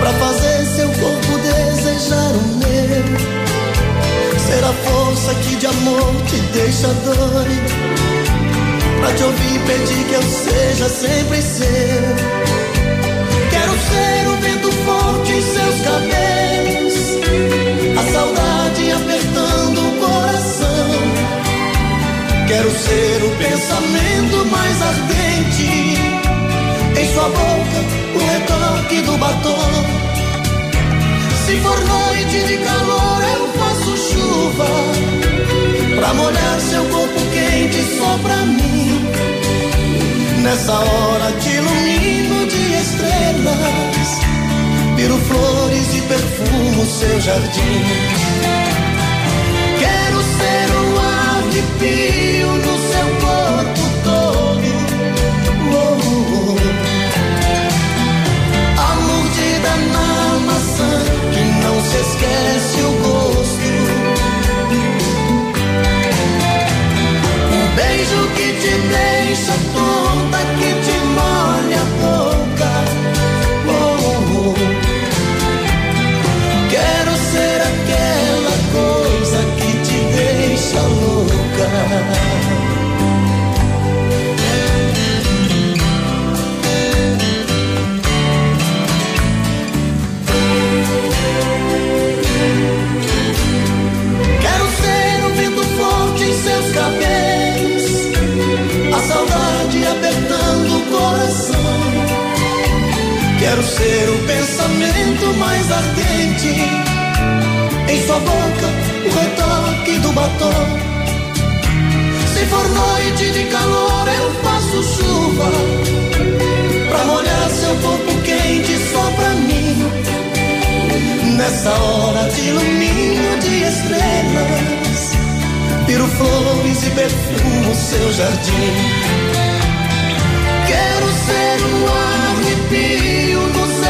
Pra fazer seu corpo desejar o meu. Ser a força que de amor te deixa doido Pra te ouvir pedir que eu seja sempre seu. Quero ser o vento forte em seus cabelos Quero ser o pensamento mais ardente Em sua boca o retoque do batom se for noite de calor, eu faço chuva pra molhar seu corpo quente só pra mim. Nessa hora te ilumino de estrelas, viro flores e perfumo seu jardim. Arrepio no seu corpo todo. Oh, oh. A mordida na maçã que não se esquece o gosto. Um beijo que te deixa Quero ser o pensamento mais ardente, em sua boca o retoque do batom. Se for noite de calor, eu faço chuva pra molhar seu corpo quente só pra mim. Nessa hora te ilumino de estrelas, viro flores e perfumo seu jardim. Quero ser um arrepio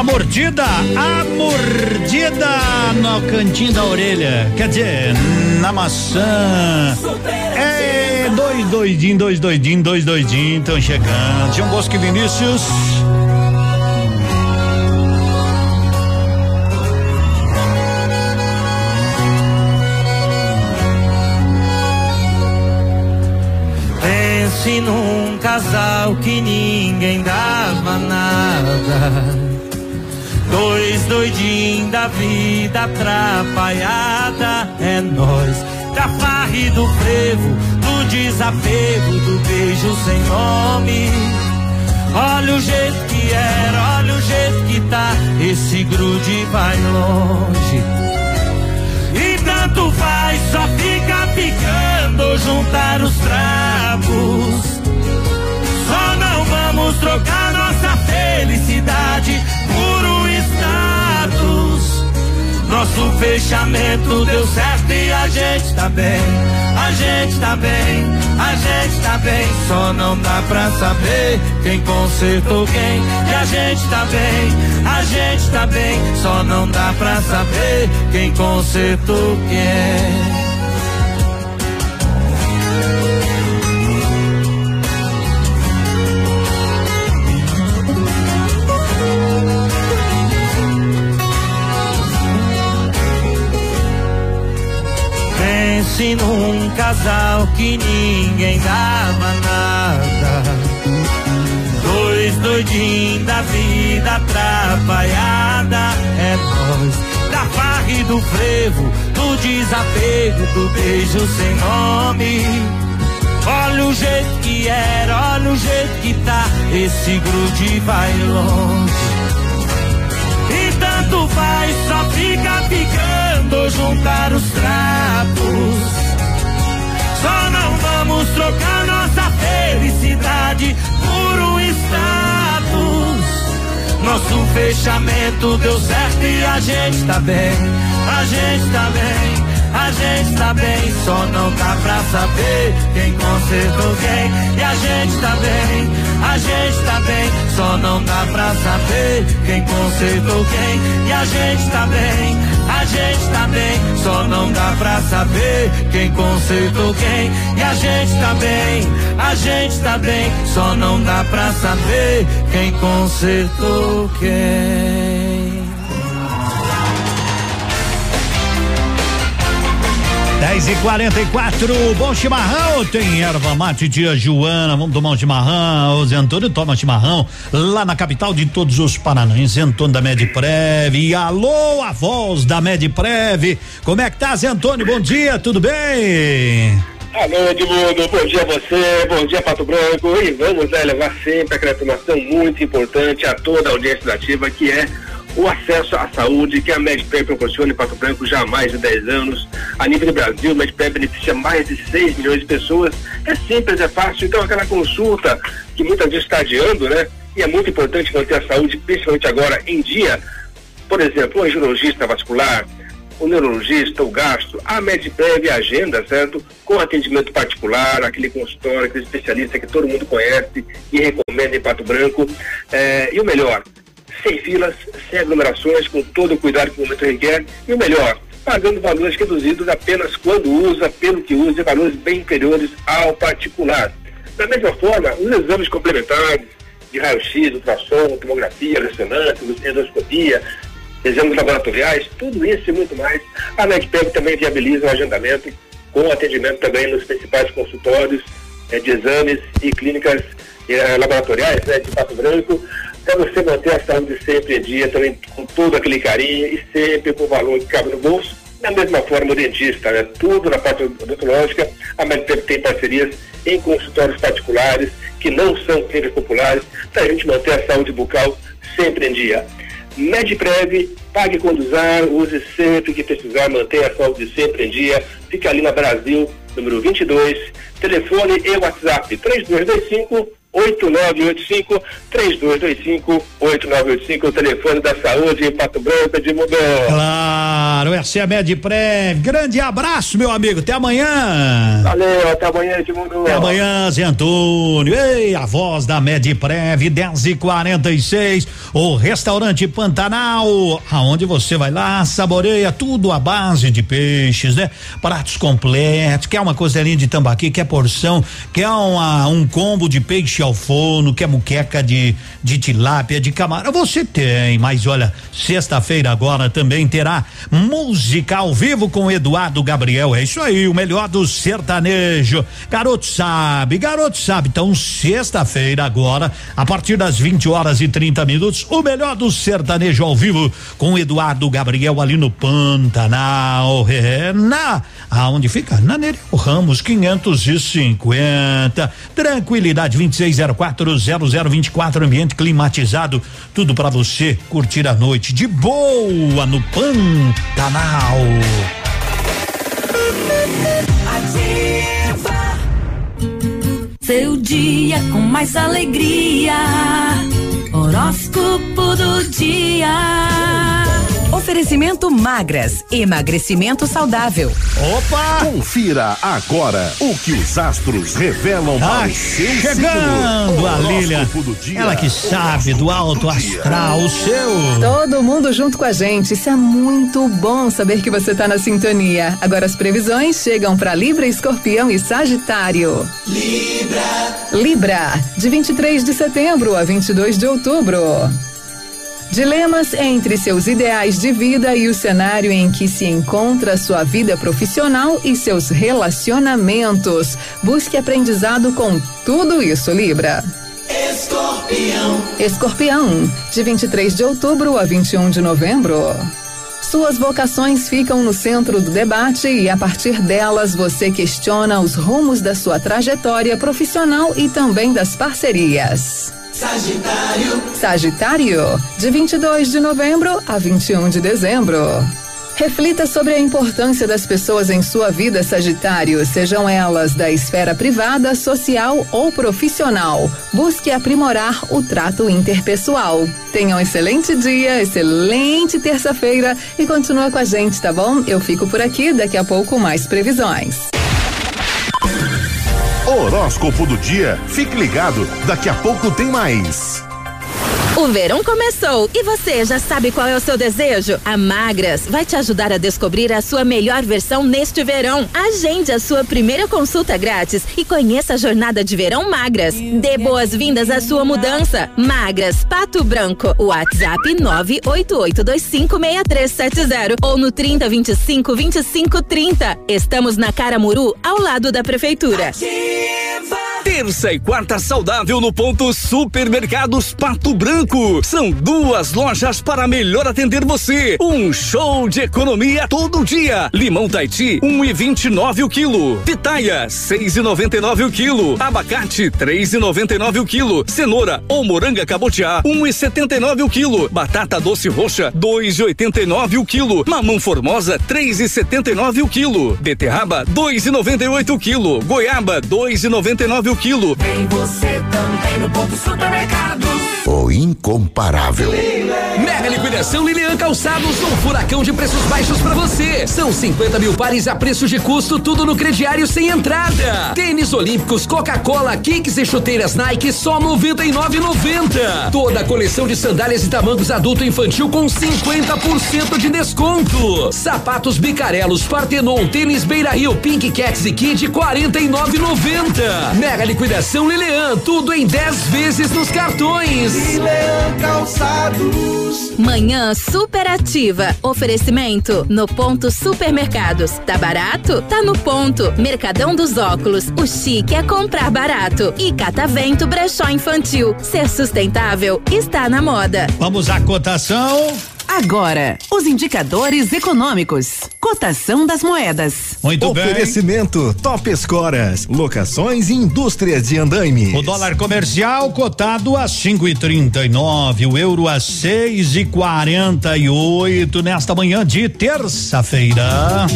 a mordida, a mordida no cantinho da orelha, quer dizer, na maçã. É, dois doidinhos, dois doidinhos, dois doidinhos estão chegando. Tinha um Bosque Vinícius. Pense num casal que ninguém dava nada Dois doidinhos da vida atrapalhada. É nós, da farra e do frevo, do desapego, do beijo sem nome. Olha o jeito que era, olha o jeito que tá. Esse grude vai longe. E tanto faz, só fica picando juntar os trapos. Só não vamos trocar nossa felicidade Nosso fechamento deu certo e a gente tá bem. A gente tá bem, a gente tá bem. Só não dá pra saber quem consertou quem. E a gente tá bem, a gente tá bem. Só não dá pra saber quem consertou quem. Num casal que ninguém dava nada. Dois doidinhos da vida atrapalhada. É nós, da farra e do frevo, do desapego, do beijo sem nome. Olha o jeito que era, olha o jeito que tá. Esse grude vai longe. E tanto faz, só fica ficando juntar os trapos. Só não vamos trocar nossa felicidade por um status. Nosso fechamento deu certo e a gente tá bem, a gente tá bem. A gente tá bem, só não dá pra saber quem consertou quem. E a gente tá bem, a gente tá bem, só não dá pra saber quem consertou quem. E a gente tá bem, a gente tá bem, só não dá pra saber quem consertou quem. E a gente tá bem, a gente tá bem, só não dá pra saber quem consertou quem. 10 e 44 bom chimarrão, tem erva mate tia Joana, vamos tomar um chimarrão, o Zé Antônio toma chimarrão, lá na capital de todos os Paranães, Zé Antônio da Medprev, e alô, a voz da Medprev, como é que tá Zé Antônio, bom dia, tudo bem? Alô, Edmundo, bom dia a você, bom dia Pato Branco, e vamos né, levar sempre aquela informação muito importante a toda a audiência da ativa, que é o acesso à saúde que a Medpep proporciona em Pato Branco já há mais de 10 anos. A nível do Brasil, a Medpep beneficia mais de 6 milhões de pessoas. É simples, é fácil. Então, aquela consulta que muitas vezes está adiando, né? E é muito importante manter a saúde, principalmente agora em dia. Por exemplo, o angiologista vascular, o neurologista, o gasto, a Medprev agenda, certo? Com atendimento particular, aquele consultório, aquele especialista que todo mundo conhece e recomenda em Pato Branco. É, e o melhor, sem filas, sem aglomerações, com todo o cuidado que o momento requer. E o melhor, pagando valores reduzidos apenas quando usa, pelo que usa, valores bem inferiores ao particular. Da mesma forma, os exames complementares de raio-x, ultrassom, tomografia, ressonância, endoscopia, exames laboratoriais, tudo isso e muito mais, a NetPeg também viabiliza o agendamento com atendimento também nos principais consultórios eh, de exames e clínicas eh, laboratoriais né, de Pato Branco, para você manter a saúde sempre em dia, também com todo aquele carinho e sempre com o valor que cabe no bolso. Da mesma forma, o dentista, né? tudo na parte odontológica, a Meditep tem parcerias em consultórios particulares, que não são clínicas populares, para a gente manter a saúde bucal sempre em dia. Medprev, pague quando usar, use sempre que precisar, mantenha a saúde sempre em dia. Fica ali na Brasil, número 22, telefone e WhatsApp 3225 8985 3225 8985, o telefone da saúde em Pato Branco de. Claro, essa é a Medprev. Grande abraço, meu amigo. Até amanhã. Valeu, até amanhã, Edmundo. Até amanhã, Zé Antônio. Ei, a voz da Medprev, 10 e 46 O restaurante Pantanal, aonde você vai lá, saboreia tudo à base de peixes, né? Pratos completos, quer uma costelinha de tambaqui, quer porção, quer uma, um combo de peixe peixe ao forno, quer muqueca de, de tilápia, de camarão, você tem, mas olha, sexta-feira agora também terá música ao vivo com Eduardo Gabriel, é isso aí, o melhor do sertanejo, garoto sabe, garoto sabe, então sexta-feira agora, a partir das 20 horas e 30 minutos, o melhor do sertanejo ao vivo com Eduardo Gabriel ali no Pantanal, é, na, aonde fica? Na Nereu Ramos 550, tranquilidade 26040024, ambiente climatizado, tudo para você curtir a noite de boa no Pantanal. Seu dia com mais alegria. Horóscopo do dia. Oferecimento magras, emagrecimento saudável. Opa! Confira agora o que os astros revelam Ah, para o seu chegando a Lilian, do ela que sabe do alto astral, o seu. Todo mundo junto com a gente. Isso é muito bom saber que você tá na sintonia. Agora as previsões chegam para Libra, Escorpião e Sagitário. Libra. Libra, de 23 de setembro a 22 de outubro. Dilemas entre seus ideais de vida e o cenário em que se encontra sua vida profissional e seus relacionamentos. Busque aprendizado com tudo isso, Libra. Escorpião. Escorpião, de 23 de outubro a 21 de novembro. Suas vocações ficam no centro do debate e, a partir delas, você questiona os rumos da sua trajetória profissional e também das parcerias. Sagitário. Sagitário, de 22 de novembro a 21 de dezembro. Reflita sobre a importância das pessoas em sua vida, Sagitário, sejam elas da esfera privada, social ou profissional. Busque aprimorar o trato interpessoal. Tenha um excelente dia, excelente terça-feira e continua com a gente, tá bom? Eu fico por aqui, daqui a pouco mais previsões. Horóscopo do dia. Fique ligado, daqui a pouco tem mais. O verão começou e você já sabe qual é o seu desejo? A Magras vai te ajudar a descobrir a sua melhor versão neste verão. Agende a sua primeira consulta grátis e conheça a jornada de verão Magras. Dê boas-vindas à sua mudança. Magras, Pato Branco. WhatsApp 988256370 ou no 30252530. Estamos na Caramuru, ao lado da prefeitura. Terça e quarta saudável no ponto Supermercados Pato Branco. São duas lojas para melhor atender você. Um show de economia todo dia. Limão Taiti, um e vinte e nove o quilo. Pitaia, seis e noventa e nove o quilo. Abacate, três e noventa e nove o quilo. Cenoura ou moranga cabotiá, um e setenta e nove o quilo. Batata doce roxa, dois e oitenta e nove o quilo. Mamão formosa, três e setenta e nove o quilo. Beterraba, dois e noventa e oito o quilo. Goiaba, dois e noventa e nove o quilo. Tem você também no ponto supermercado. O incomparável. Mega liquidação Lilian Calçados, um furacão de preços baixos pra você. São 50 mil pares a preço de custo, tudo no crediário sem entrada. Tênis olímpicos, Coca-Cola, kicks e chuteiras Nike só 99,90. Toda a coleção de sandálias e tamancos adulto e infantil com 50% de desconto. Sapatos bicarelos, Partenon, tênis Beira Rio, Pink Cats e Kid 49,90. Mega liquidação Lilian, tudo em 10 vezes nos cartões. Leão Calçados. Manhã superativa. Oferecimento no ponto supermercados. Tá barato? Tá no ponto. Mercadão dos óculos. O chique é comprar barato. E Catavento Brechó Infantil. Ser sustentável está na moda. Vamos à cotação. Agora, os indicadores econômicos. Cotação das moedas. Muito bem. Oferecimento Top Escoras, locações e indústrias de andaime. O dólar comercial cotado a cinco e trinta e nove, o euro a seis e quarenta e oito nesta manhã de terça-feira.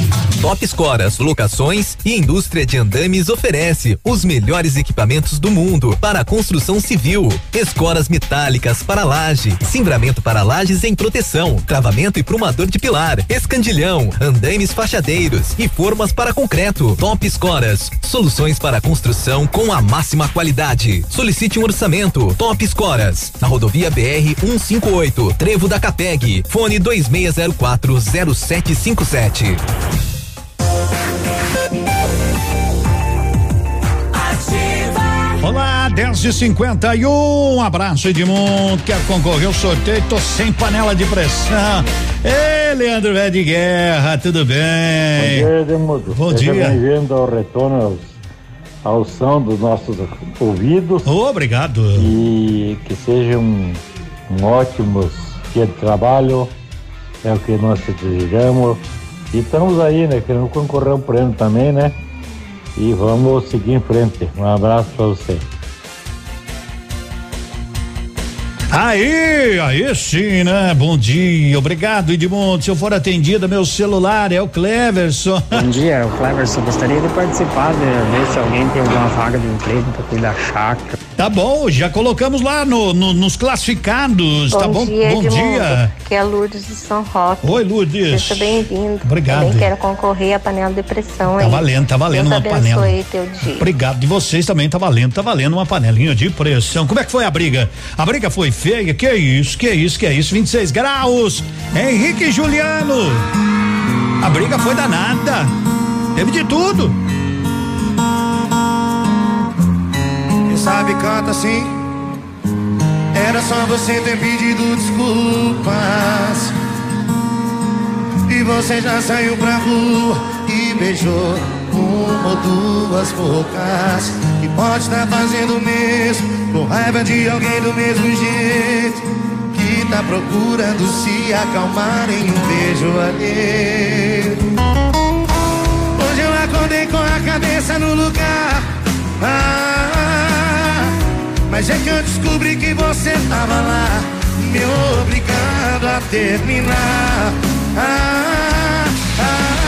Top Escoras, locações e indústria de andames oferece os melhores equipamentos do mundo para a construção civil. Escoras metálicas para laje, cimbramento para lajes em proteção, travamento e prumador de pilar, escandilhão, andames fachadeiros e formas para concreto. Top Escoras, soluções para construção com a máxima qualidade. Solicite um orçamento. Top Escoras, na rodovia BR 158, Trevo da Capeg, fone 2604 Olá, 10 e 51 um abraço Edmundo, quer concorrer ao sorteio, tô sem panela de pressão. Ei, Leandro Vé de Guerra, tudo bem? Bom dia, Edmundo. Bom Seja dia. bem-vindo ao retorno aos, ao som dos nossos ouvidos. obrigado. E que seja um, um ótimo dia de trabalho, é o que nós desejamos. E estamos aí, né? Querendo concorrer ao prêmio também, né? E vamos seguir em frente. Um abraço para você. Aí, aí sim, né? Bom dia, obrigado Edmundo. Se eu for atendido, meu celular é o Cleverson. Bom dia, o Cleverson. Gostaria de participar, de ver se alguém tem alguma vaga de emprego para cuidar da chácara. Tá bom, já colocamos lá no, no- nos classificados, tá bom? dia, bom Edmundo, dia. Que é a Lourdes de São Roque. Oi, Lourdes. Seja bem-vindo. Obrigado. Também quero concorrer à panela de pressão Tá aí. valendo, tá valendo Deus uma panela. teu dia. Obrigado de vocês também, tá valendo, tá valendo uma panelinha de pressão. Como é que foi a briga? A briga foi feia? Que isso, que isso, que isso? 26 graus. Henrique e Juliano. A briga foi danada. Teve de tudo. Sabe canta assim. Era só você ter pedido desculpas. E você já saiu pra rua e beijou uma ou duas bocas. E pode estar fazendo o mesmo, com raiva de alguém do mesmo jeito. Que tá procurando se acalmar em um beijo alheio. Hoje eu acordei com a cabeça no lugar. Ah, mas é que eu descobri que você tava lá, me obrigando a terminar. Ah, ah,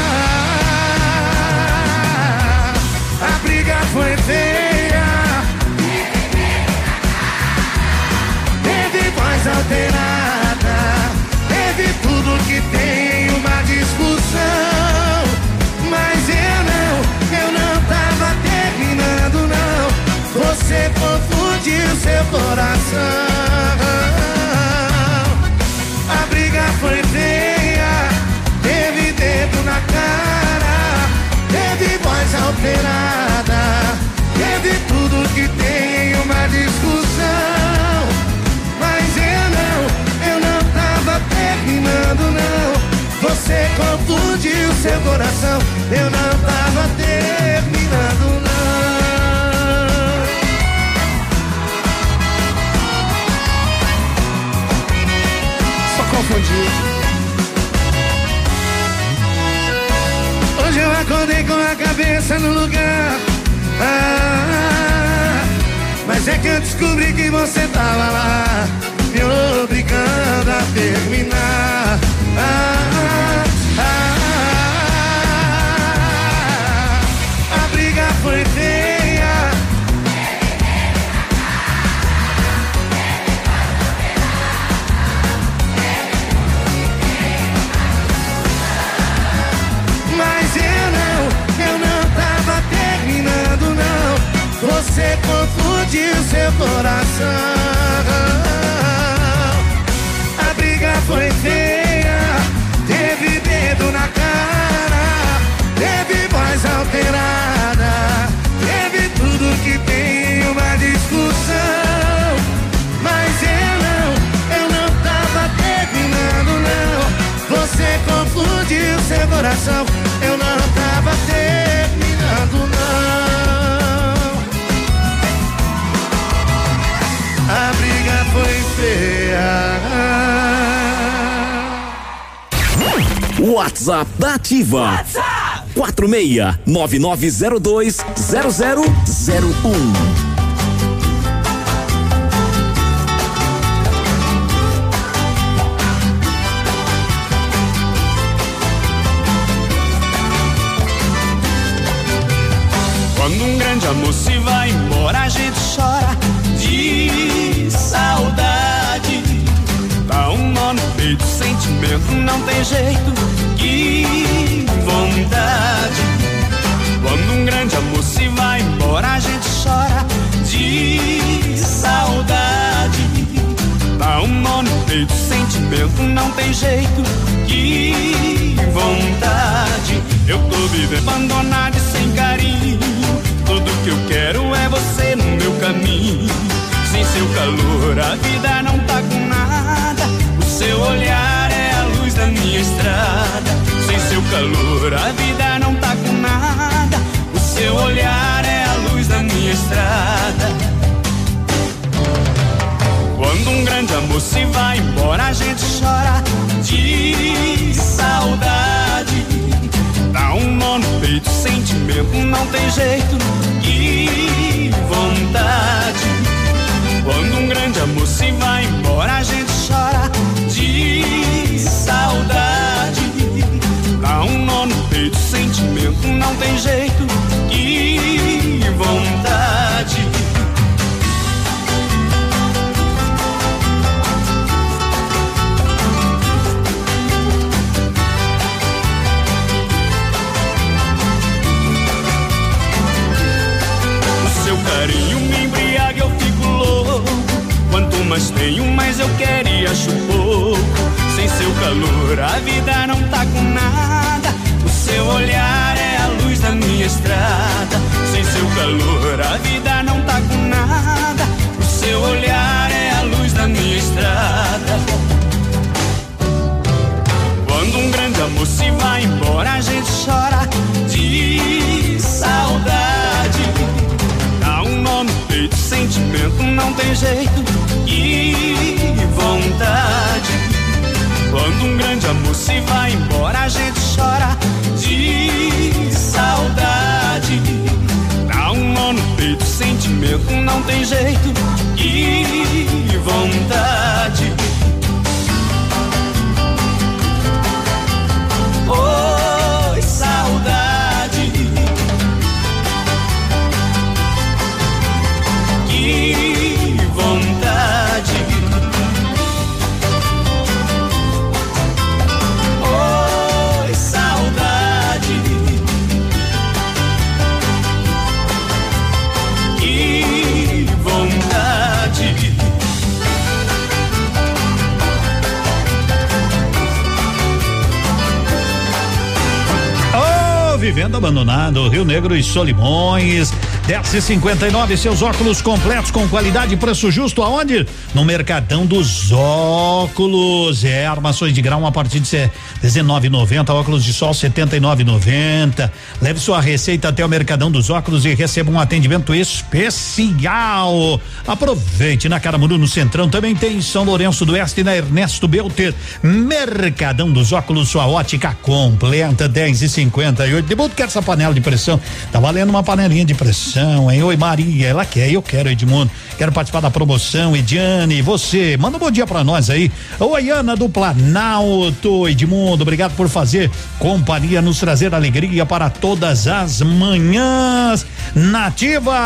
a briga foi feia. Teve voz alterada, teve tudo que tem uma discussão. Confundiu seu coração. A briga foi feia, teve dedo na cara, teve voz alterada, teve tudo que tem em uma discussão. Mas eu não, eu não tava terminando, não. Você confundiu seu coração, eu não tava terminando, não. Hoje eu acordei com a cabeça no lugar. Ah, mas é que eu descobri que você tava lá, me obrigando a terminar. Ah, confundiu seu coração. A briga foi feia, teve dedo na cara, teve voz alterada, teve tudo que tem em uma discussão. Mas eu não, eu não tava terminando, não. Você confundiu seu coração, eu não tava WhatsApp da Ativa. Zero zero zero um. Quando um grande amor se vai embora, a gente chora de saudade. Dá um nó no peito, sentimento não tem jeito, Quando um grande amor se vai embora, a gente chora de saudade. Dá um nó no peito, sentimento não tem jeito, que vontade. Eu tô vivendo abandonado e sem carinho. Tudo que eu quero é você no meu mim. Sem seu calor a vida não tá com nada. O seu olhar é a luz da minha estrada. Sem seu calor a vida não tá olhar é a luz da minha estrada. Quando um grande amor se vai embora, a gente chora de saudade. Dá um nó no peito, sentimento não tem jeito. Que vontade. Quando um grande amor se vai embora, a gente chora de saudade. Dá um nó no peito, sentimento não tem jeito. Mais tenho, mais eu quero e acho pouco. Sem seu calor, a vida não tá com nada. O seu olhar é a luz da minha estrada. Sem seu calor, a vida não tá com nada. O seu olhar é a luz da minha estrada. Quando um grande amor se vai embora, a gente chora de saudade. Dá um nó no peito, sentimento não tem jeito. Vontade. Quando um grande amor se vai embora, a gente chora de saudade. Dá um nó no peito, sentimento não tem jeito. Que vontade. Abandonado, Rio Negro e Solimões. 10,59 seus óculos completos com qualidade e preço justo aonde? No Mercadão dos Óculos. É, armações de grau a partir de 19,90, óculos de sol 79,90. Leve sua receita até o Mercadão dos Óculos e receba um atendimento especial. Aproveite na Caramuru no Centrão, também tem em São Lourenço do Oeste e na Ernesto Belter. Mercadão dos Óculos, sua ótica completa, 10 e 58. De quer essa panela de pressão? Tá valendo uma panelinha de pressão, hein? Oi, Maria, ela quer, eu quero, Edmundo. Quero participar da promoção, Ediane, você, manda um bom dia pra nós aí. Oi, Ana do Planalto, Edmundo, obrigado por fazer companhia, nos trazer alegria para todas as manhãs. Nativa,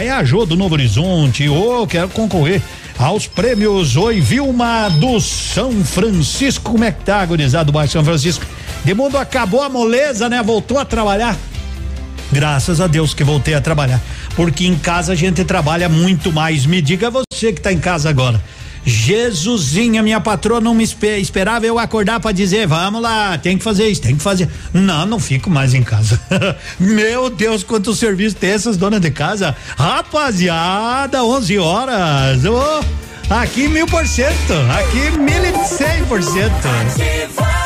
é a Jô do Novo Horizonte, ô, quero concorrer aos prêmios. Oi, Vilma do São Francisco. Como é que tá, gurizado do Baixo São Francisco? De mundo acabou a moleza, né? Voltou a trabalhar. Graças a Deus que voltei a trabalhar. Porque em casa a gente trabalha muito mais. Me diga você que tá em casa agora. Jesusinha, minha patroa não me espe- esperava eu acordar para dizer, vamos lá, tem que fazer isso, tem que fazer. Não, não fico mais em casa. Meu Deus, quanto serviço tem essas donas de casa. Rapaziada, 11 horas. Ô, aqui mil por cento, aqui mil e cem por cento.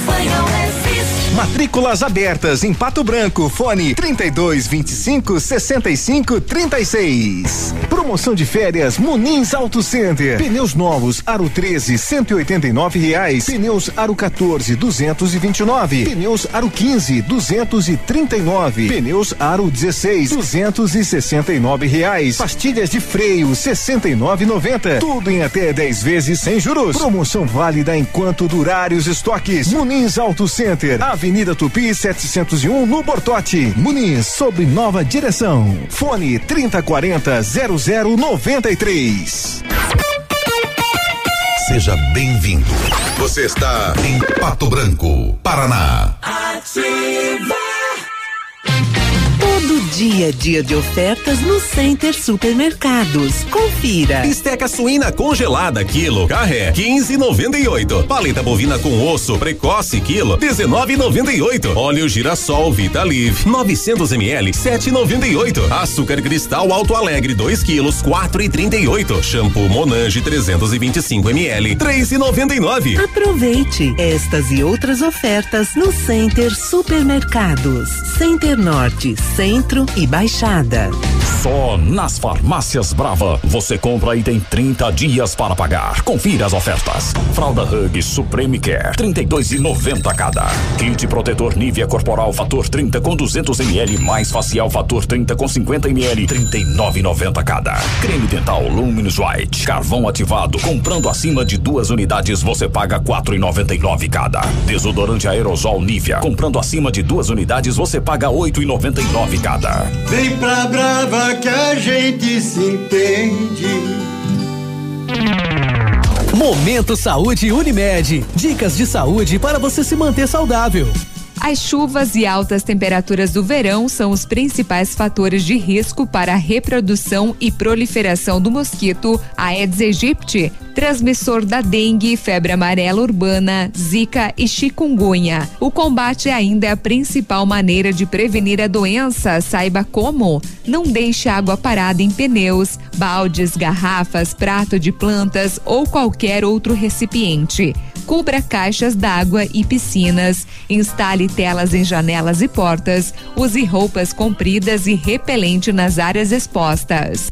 é. Matrículas abertas em Pato Branco, fone 32 25 65 36. Promoção de férias Munins Auto Center. Pneus novos Aro 13 189 reais. Pneus Aro 14 229. Pneus Aro 15 239. Pneus Aro 16 269 reais. Pastilhas de freio 69,90. Tudo em até 10 vezes sem juros. Promoção válida enquanto durarem os estoques. Munins Auto Center, Avenida Tupi 701 no Bortote. Muniz sob nova direção. Fone 3040 0093. seja bem-vindo. Você está em Pato Branco, Paraná. Ativa. Dia é dia de ofertas no Center Supermercados. Confira. Bisteca suína congelada quilo, carré 15,98. Paleta bovina com osso precoce quilo 19,98. Óleo girassol Vita Live 900 ml 7,98. Açúcar cristal Alto Alegre 2 quilos 4,38. Shampoo Monange 325 ml 3,99. Aproveite estas e outras ofertas no Center Supermercados. Center Norte, Centro e Baixada. Só nas farmácias Brava você compra e tem 30 dias para pagar. Confira as ofertas. Fralda Hug Supreme Care 32,90 cada. Kit protetor Nivea Corporal Fator 30 com 200 ml mais facial Fator 30 com 50 ml 39,90 cada. Creme dental Luminous White carvão ativado comprando acima de duas unidades você paga 4,99 cada. Desodorante aerosol Nivea comprando acima de duas unidades você paga 8,99 cada. Vem pra Brava que a gente se entende. Momento Saúde Unimed. Dicas de saúde para você se manter saudável. As chuvas e altas temperaturas do verão são os principais fatores de risco para a reprodução e proliferação do mosquito Aedes aegypti, transmissor da dengue, febre amarela urbana, zika e chikungunya. O combate ainda é a principal maneira de prevenir a doença. Saiba como. Não deixe água parada em pneus, baldes, garrafas, prato de plantas ou qualquer outro recipiente. Cubra caixas d'água e piscinas. Instale telas em janelas e portas. Use roupas compridas e repelente nas áreas expostas.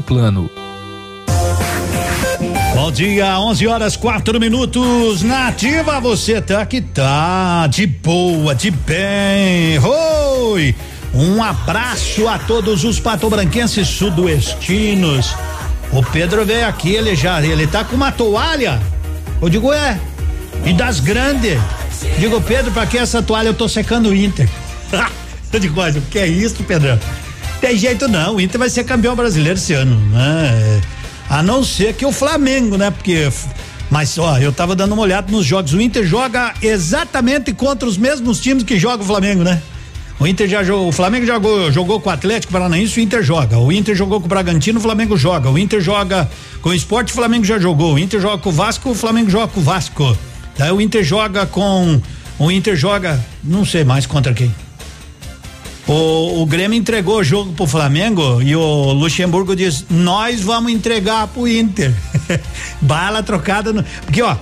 plano. Bom dia, 11 horas 4 minutos. Nativa, você tá que tá de boa, de bem. Oi! Um abraço a todos os patobranquenses sudoestinos. O Pedro veio aqui, ele já, ele tá com uma toalha. Eu digo, é. E das grandes. Digo, Pedro, pra que essa toalha? Eu tô secando o Inter. Eu digo, mas o que é isso, Pedrão? Tem jeito não, o Inter vai ser campeão brasileiro esse ano, né? A não ser que o Flamengo, né? Porque mas ó, eu tava dando uma olhada nos jogos. O Inter joga exatamente contra os mesmos times que joga o Flamengo, né? O Inter já jogou, o Flamengo jogou, jogou com o Atlético Paranaense, o Inter joga. O Inter jogou com o Bragantino, o Flamengo joga. O Inter joga com o Esporte, o Flamengo já jogou. O Inter joga com o Vasco, o Flamengo joga com o Vasco. Daí o Inter joga com o Inter joga, não sei mais contra quem. O, o Grêmio entregou o jogo pro Flamengo e o Luxemburgo diz: Nós vamos entregar pro Inter. Bala trocada no. Porque, ó,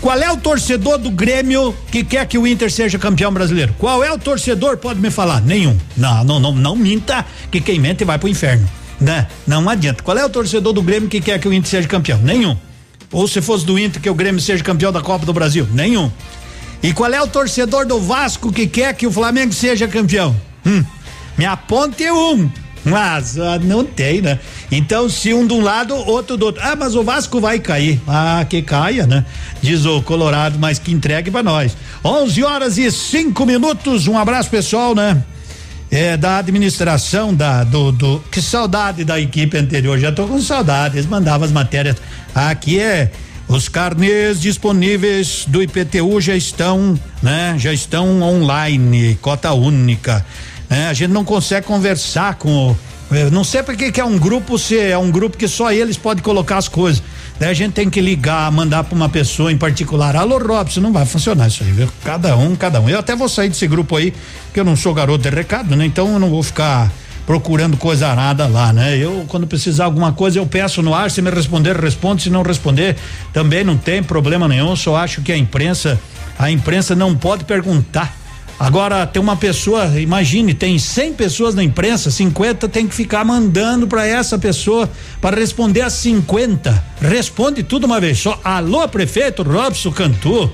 qual é o torcedor do Grêmio que quer que o Inter seja campeão brasileiro? Qual é o torcedor? Pode me falar? Nenhum. Não, não, não, não minta que quem mente vai pro inferno. Né? Não adianta. Qual é o torcedor do Grêmio que quer que o Inter seja campeão? Nenhum. Ou se fosse do Inter que o Grêmio seja campeão da Copa do Brasil? Nenhum. E qual é o torcedor do Vasco que quer que o Flamengo seja campeão? Hum, me aponte um. Mas ah, não tem, né? Então, se um de um lado, outro do outro. Ah, mas o Vasco vai cair. Ah, que caia, né? Diz o Colorado, mas que entregue para nós. 11 horas e cinco minutos. Um abraço, pessoal, né? É, da administração da do, do que saudade da equipe anterior já tô com saudade eles mandavam as matérias aqui é os carnês disponíveis do IPTU já estão, né? Já estão online, cota única. Né? A gente não consegue conversar com não sei porque que é um grupo se é um grupo que só eles podem colocar as coisas. Daí a gente tem que ligar, mandar para uma pessoa em particular. Alô, Robson, não vai funcionar isso aí, viu? Cada um, cada um. Eu até vou sair desse grupo aí, porque eu não sou garoto de recado, né? Então eu não vou ficar procurando coisa arada lá, né? Eu, quando precisar alguma coisa, eu peço no ar, se me responder, responde, se não responder, também não tem problema nenhum, só acho que a imprensa, a imprensa não pode perguntar Agora tem uma pessoa, imagine, tem 100 pessoas na imprensa, 50 tem que ficar mandando para essa pessoa para responder as 50. Responde tudo uma vez só. Alô, prefeito Robson Cantu.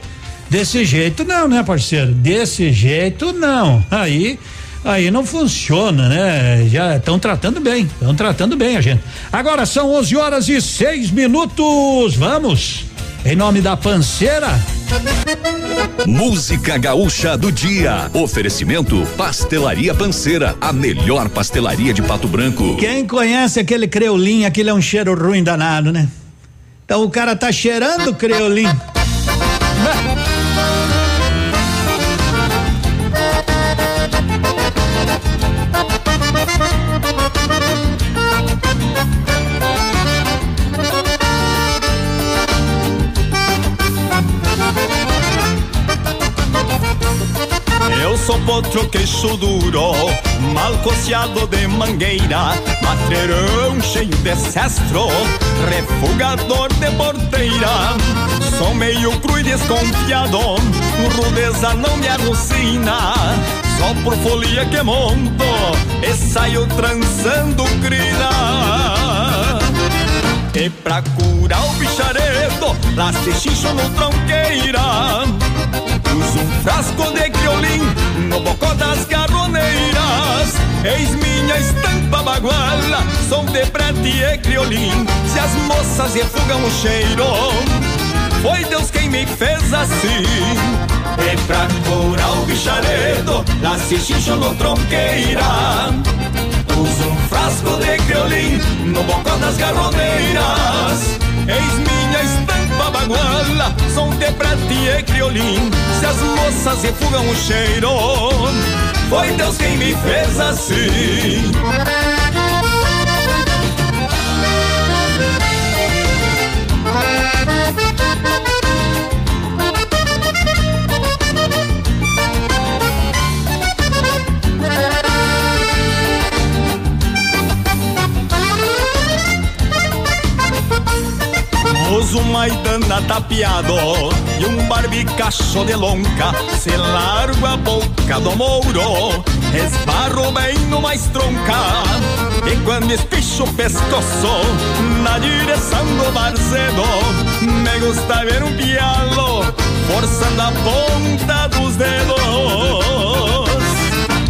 Desse jeito não, né, parceiro? Desse jeito não. Aí aí não funciona, né? Já estão tratando bem, estão tratando bem a gente. Agora são 11 horas e seis minutos. Vamos. Em nome da Panceira. Música Gaúcha do Dia. Oferecimento Pastelaria Panceira, a melhor pastelaria de Pato Branco. Quem conhece aquele creolim, aquele é um cheiro ruim danado, né? Então o cara tá cheirando creolim. Eu sou potro queixo duro, mal coceado de mangueira, matreirão cheio de cestro, refugador de porteira. Sou meio cru e desconfiado, rudeza não me alucina. Só por folia que monto e saio trançando crina. E pra curar o bicharedo, lá se xixo no tronqueira. Uso um frasco de criolim no bocó das garroneiras. Eis minha estampa baguala, som de prete e criolim. Se as moças refugam o cheiro, foi Deus quem me fez assim. E pra curar o bicharedo, lá se xixo no tronqueira. Uso um frasco de criolim no bocó das garroneiras. Eis minha estampa baguala, som de prete e criolim. Se as moças refugam o cheiro, foi Deus quem me fez assim. Um maidana tapeado e um barbicacho de lonca. Se largo a boca do mouro, esbarro bem no mais tronca. E quando espicho o pescoço na direção do barcedo, me gusta ver um pialo forçando a ponta dos dedos.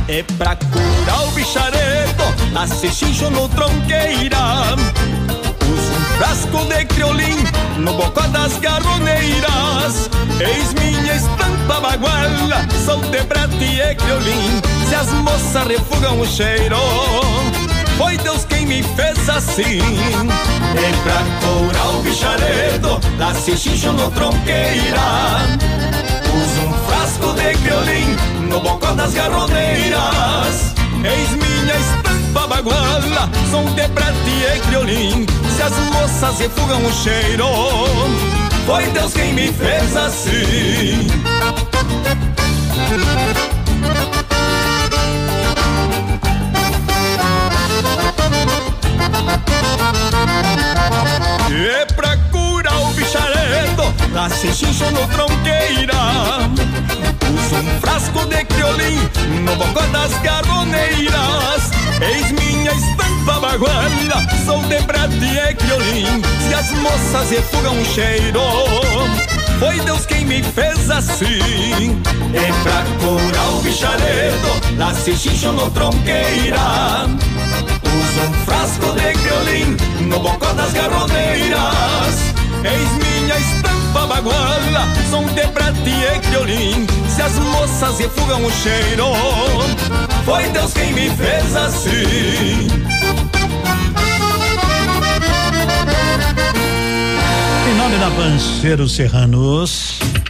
E pra curar o bicharedo, assistincho no tronqueira. Frasco de criolim no bocó das garroneiras. Eis minha estampa baguala, sou de prate e criolim. Se as moças refugam o cheiro, foi Deus quem me fez assim. E pra curar o bicharedo, lá se xixo no tronqueira. Uso um frasco de criolim no bocó das garroneiras. Eis minha estampa baguala, som de prate e criolim. Se as moças refugam o cheiro, foi Deus quem me fez assim. E pra curar o bicharedo, se xixo no tronqueira. Uso um frasco de criolim no bocó das garroneiras. Eis minha estampa baguala, sou de prate e criolim. Se as moças refugam o cheiro, foi Deus quem me fez assim. E pra curar o bicharedo, se xixo no tronqueira. Uso um frasco de criolim no bocó das garroneiras. Eis minha estampa baguala, som de prate e criolim. Se as moças refugam o cheiro, foi Deus quem me fez assim. Em nome da Panceiro Serranos.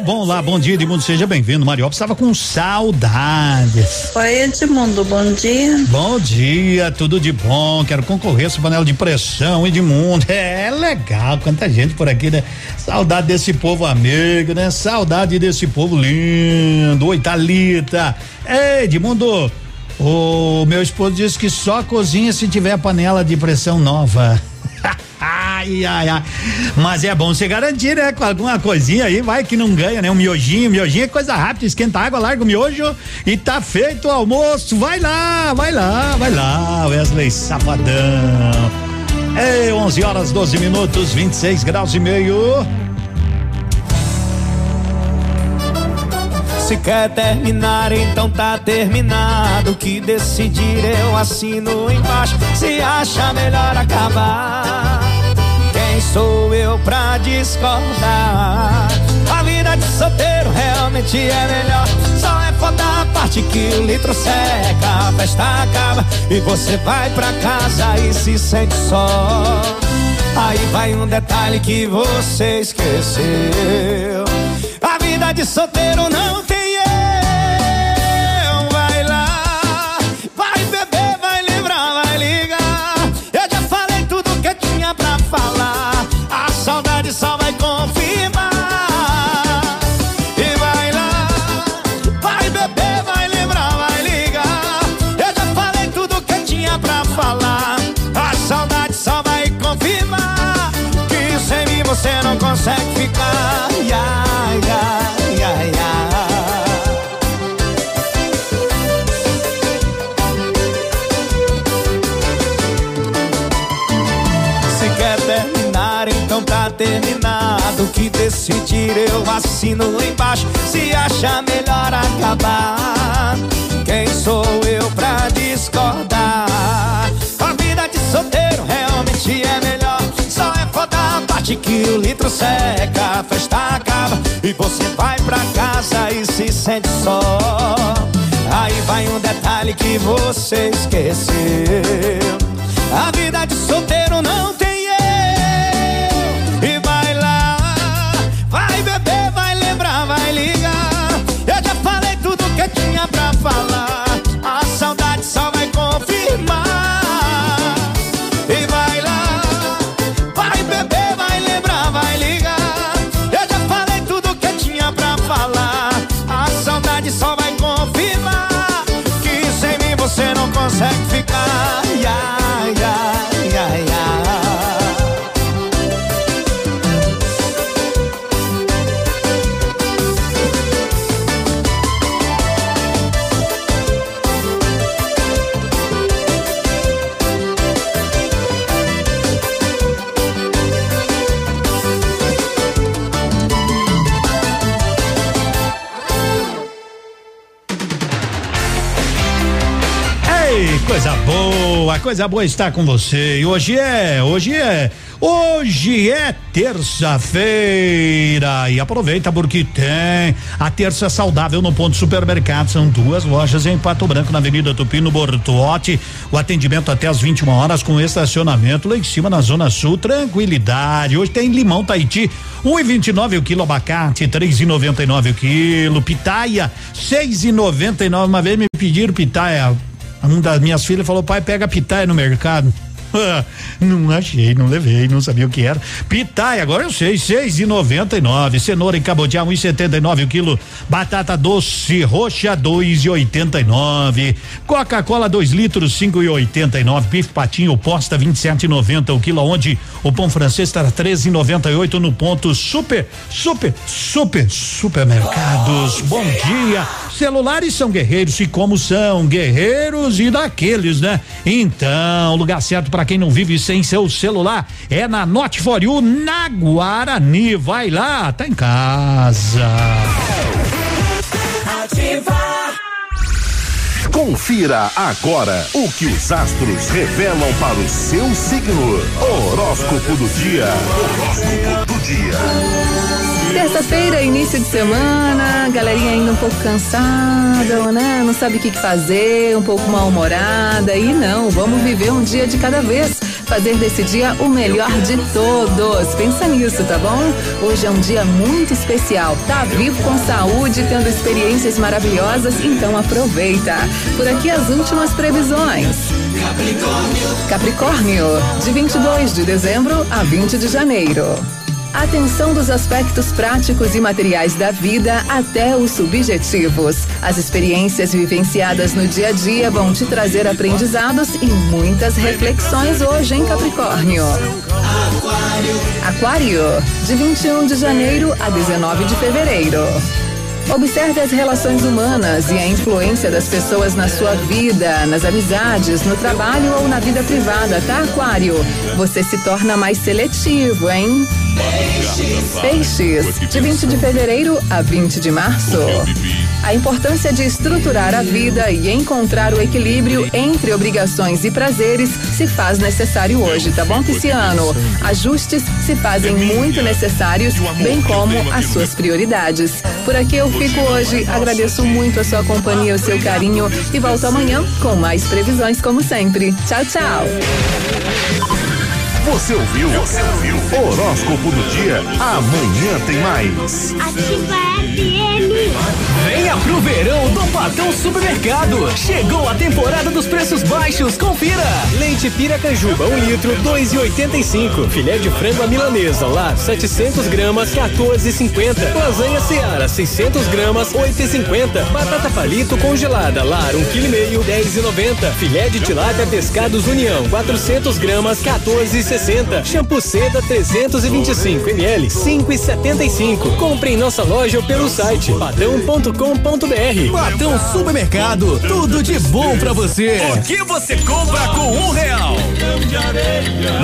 bom lá. Bom dia, Edmundo. Seja bem-vindo. Mariópolis estava com saudades. Oi, Edmundo. Bom dia. Bom dia, tudo de bom. Quero concorrer essa panela de pressão, Edmundo. É legal, quanta gente por aqui, né? Saudade desse povo amigo, né? Saudade desse povo lindo. Oi, Thalita. Ei, Edmundo. O meu esposo disse que só cozinha se tiver panela de pressão nova. ai, ai, ai. Mas é bom você garantir, né? Com alguma coisinha aí, vai que não ganha, né? Um miojinho, miojinho é coisa rápida, esquenta água, larga o miojo e tá feito o almoço. Vai lá, vai lá, vai lá, Wesley Safadão. É 11 horas 12 minutos, 26 graus e meio. Se quer terminar, então tá terminado. O que decidir eu assino embaixo. Se acha melhor acabar, quem sou eu pra discordar? A vida de solteiro realmente é melhor. Só é foda a parte que o litro seca, a festa acaba e você vai pra casa e se sente só. Aí vai um detalhe que você esqueceu. A vida de solteiro não tem falar. A saudade só vai confirmar. E vai lá, vai beber, vai lembrar, vai ligar. Eu já falei tudo que tinha pra falar. A saudade só vai confirmar que sem mim você não consegue ficar. Ai, decidir eu assino embaixo. Se acha melhor acabar, quem sou eu pra discordar? A vida de solteiro realmente é melhor. Só é foda a parte que o litro seca, a festa acaba e você vai pra casa e se sente só. Aí vai um detalhe que você esqueceu. A vida de solteiro não tem falar. A saudade só vai confirmar. E vai coisa boa estar com você. E hoje é, hoje é, hoje é terça-feira. E aproveita porque tem a terça saudável no ponto supermercado. São duas lojas em Pato Branco, na Avenida Tupi, no Bortote. O atendimento até às 21 horas com estacionamento lá em cima na Zona Sul. Tranquilidade. Hoje tem limão Tahiti, 1,29 um o quilo abacate, 3,99 o quilo. Pitaia, 6,99. Uma vez me pediram pitaia. Uma das minhas filhas falou: pai, pega pitaia no mercado. não achei, não levei, não sabia o que era. Pitaia, agora eu sei, seis e noventa e nove. Cenoura encabotiá, um e setenta e nove o quilo. Batata doce roxa, dois e oitenta e nove. Coca-Cola, dois litros, cinco e oitenta e nove. Bife patinho posta, vinte e sete e noventa o quilo. Onde o pão francês está treze e noventa e oito no ponto super, super, super, supermercados. Bom dia. Celulares são guerreiros e como são guerreiros e daqueles, né? Então, lugar certo para quem não vive sem seu celular é na Not For You, na Guarani. Vai lá, tá em casa. Confira agora o que os astros revelam para o seu signo. Horóscopo do dia. Horóscopo do dia. Terça-feira, início de semana, galerinha ainda um pouco cansada, né? Não sabe o que fazer, um pouco mal-humorada. E não, vamos viver um dia de cada vez. Fazer desse dia o melhor de todos. Pensa nisso, tá bom? Hoje é um dia muito especial. Tá vivo com saúde, tendo experiências maravilhosas, então aproveita. Por aqui as últimas previsões. Capricórnio. Capricórnio, de 22 de dezembro a 20 de janeiro. Atenção dos aspectos práticos e materiais da vida até os subjetivos. As experiências vivenciadas no dia a dia vão te trazer aprendizados e muitas reflexões hoje em Capricórnio. Aquário. De 21 de janeiro a 19 de fevereiro. Observe as relações humanas e a influência das pessoas na sua vida, nas amizades, no trabalho ou na vida privada, tá, Aquário? Você se torna mais seletivo, hein? Peixes, de 20 de fevereiro a 20 de março. A importância de estruturar a vida e encontrar o equilíbrio entre obrigações e prazeres se faz necessário hoje, tá bom, Pisciano? Ajustes se fazem muito necessários, bem como as suas prioridades. Por aqui eu fico hoje, agradeço muito a sua companhia, o seu carinho e volto amanhã com mais previsões como sempre. Tchau, tchau. Você ouviu? Você ouviu? Horóscopo do dia. Amanhã tem mais. Ativa. Venha pro verão do Patão Supermercado. Chegou a temporada dos preços baixos, confira. Leite Piracanjuba, 1 um litro, 2,85. Filé de frango à milanesa, lá, 700 gramas, 14,50. Lasanha Seara, 600 gramas, 8,50. Batata palito congelada, lar, 1 quilo e meio, 10,90. Filé de tilápia pescados União, 400 gramas, 14,60. Shampoo seda, 325 ml, 5,75. Compre em nossa loja ou pelo site padrão.com.br. Patão Supermercado, tudo de bom pra você. O que você compra com um real?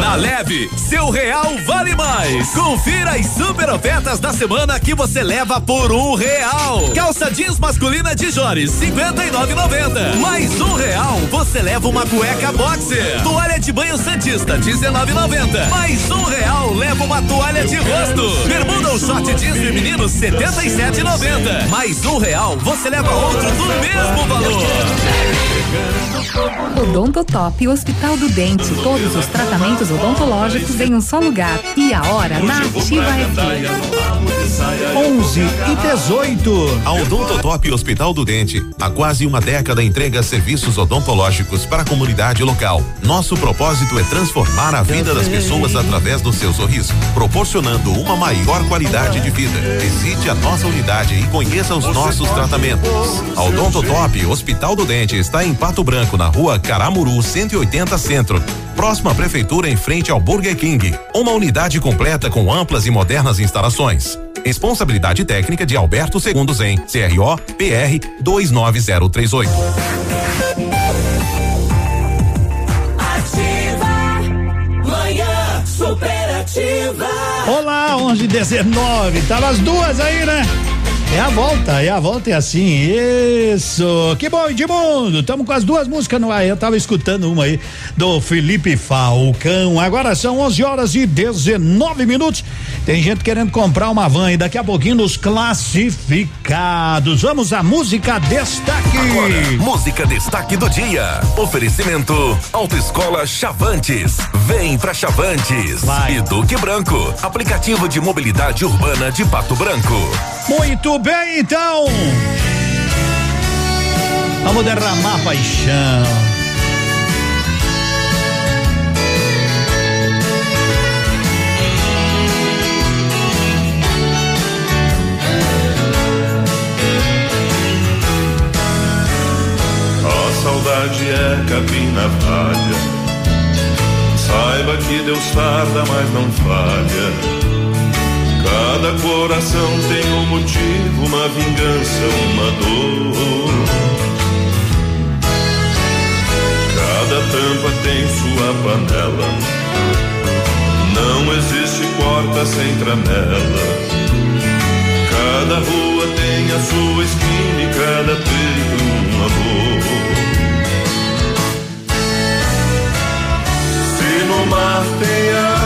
Na Leve, seu real vale mais. Confira as super ofertas da semana que você leva por um real. Calça jeans masculina de Jores, 59,90. Mais um real, você leva uma cueca boxer. Toalha de banho Santista, 19,90. Mais um real, leva uma toalha de rosto. Bermuda ou short jeans feminino, 77,90. Mais um real, você leva outro do mesmo valor. Odontotop Hospital do Dente. Todos os tratamentos odontológicos em um só lugar. E a hora na Ativa FM. 11 e 18. A Odontotop Hospital do Dente, há quase uma década entrega serviços odontológicos para a comunidade local. Nosso propósito é transformar a vida das pessoas através do seu sorriso, proporcionando uma maior qualidade de vida. Visite a nossa unidade e conheça os nossos tratamentos. A Odontotop Hospital do Dente está em Pato Branco, na rua Caramuru 180 Centro. Próxima à prefeitura em frente ao Burger King. Uma unidade completa com amplas e modernas instalações. Responsabilidade técnica de Alberto Segundos em CRO PR 29038. Ativa. Manhã superativa. Olá, 11 19. Tava as duas aí, né? É a volta, é a volta, é assim. Isso. Que bom, Edmundo. Tamo com as duas músicas no ar. Eu tava escutando uma aí do Felipe Falcão. Agora são 11 horas e 19 minutos. Tem gente querendo comprar uma van e daqui a pouquinho nos classificados. Vamos à música destaque. Agora, música destaque do dia. Oferecimento Autoescola Chavantes. Vem pra Chavantes. Vai. E Duque Branco. Aplicativo de mobilidade urbana de Pato Branco. Muito bem, então. Vamos derramar paixão. A saudade é capim na palha. Saiba que Deus tarda, mas não falha. Cada coração tem um motivo, uma vingança, uma dor. Cada tampa tem sua panela. Não existe porta sem tramela. Cada rua tem a sua esquina e cada peito um amor. Se no mar tem a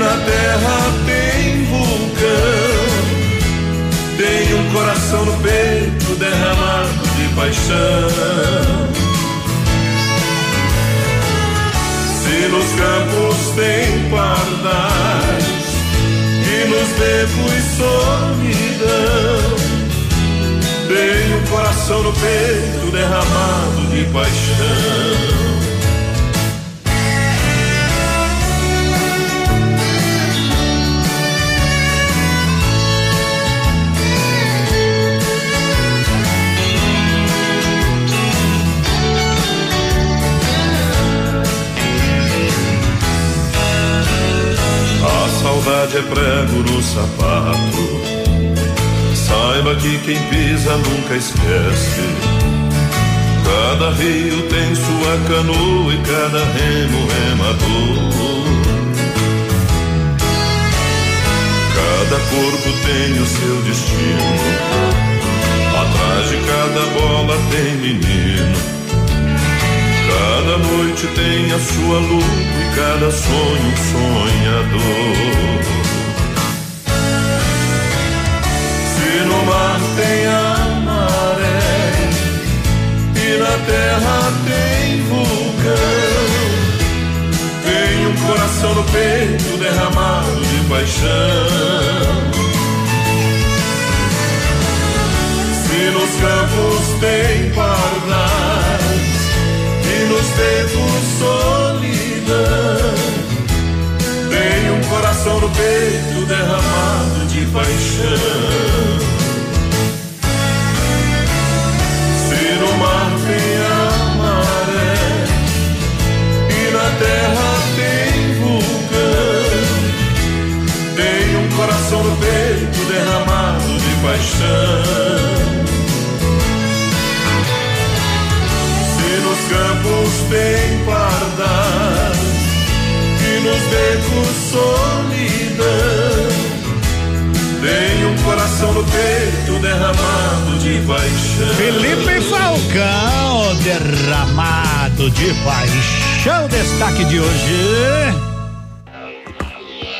na terra tem vulcão, tem um coração no peito derramado de paixão. Se nos campos tem pardais e nos becos solidão, tem um coração no peito derramado de paixão. É prego no sapato. Saiba que quem pisa nunca esquece. Cada rio tem sua canoa e cada remo remador. Cada corpo tem o seu destino. Atrás de cada bola tem menino. Cada noite tem a sua luz e cada sonho sonhador. Terra tem vulcão, tem um coração no peito derramado de paixão. Se nos campos tem pardais e nos dedos solidão. Tem um coração no peito derramado de paixão. Peito derramado de paixão. Se nos campos tem pardais e nos becos solidão. Tem um coração no peito derramado de paixão. Felipe Falcão, derramado de paixão, destaque de hoje.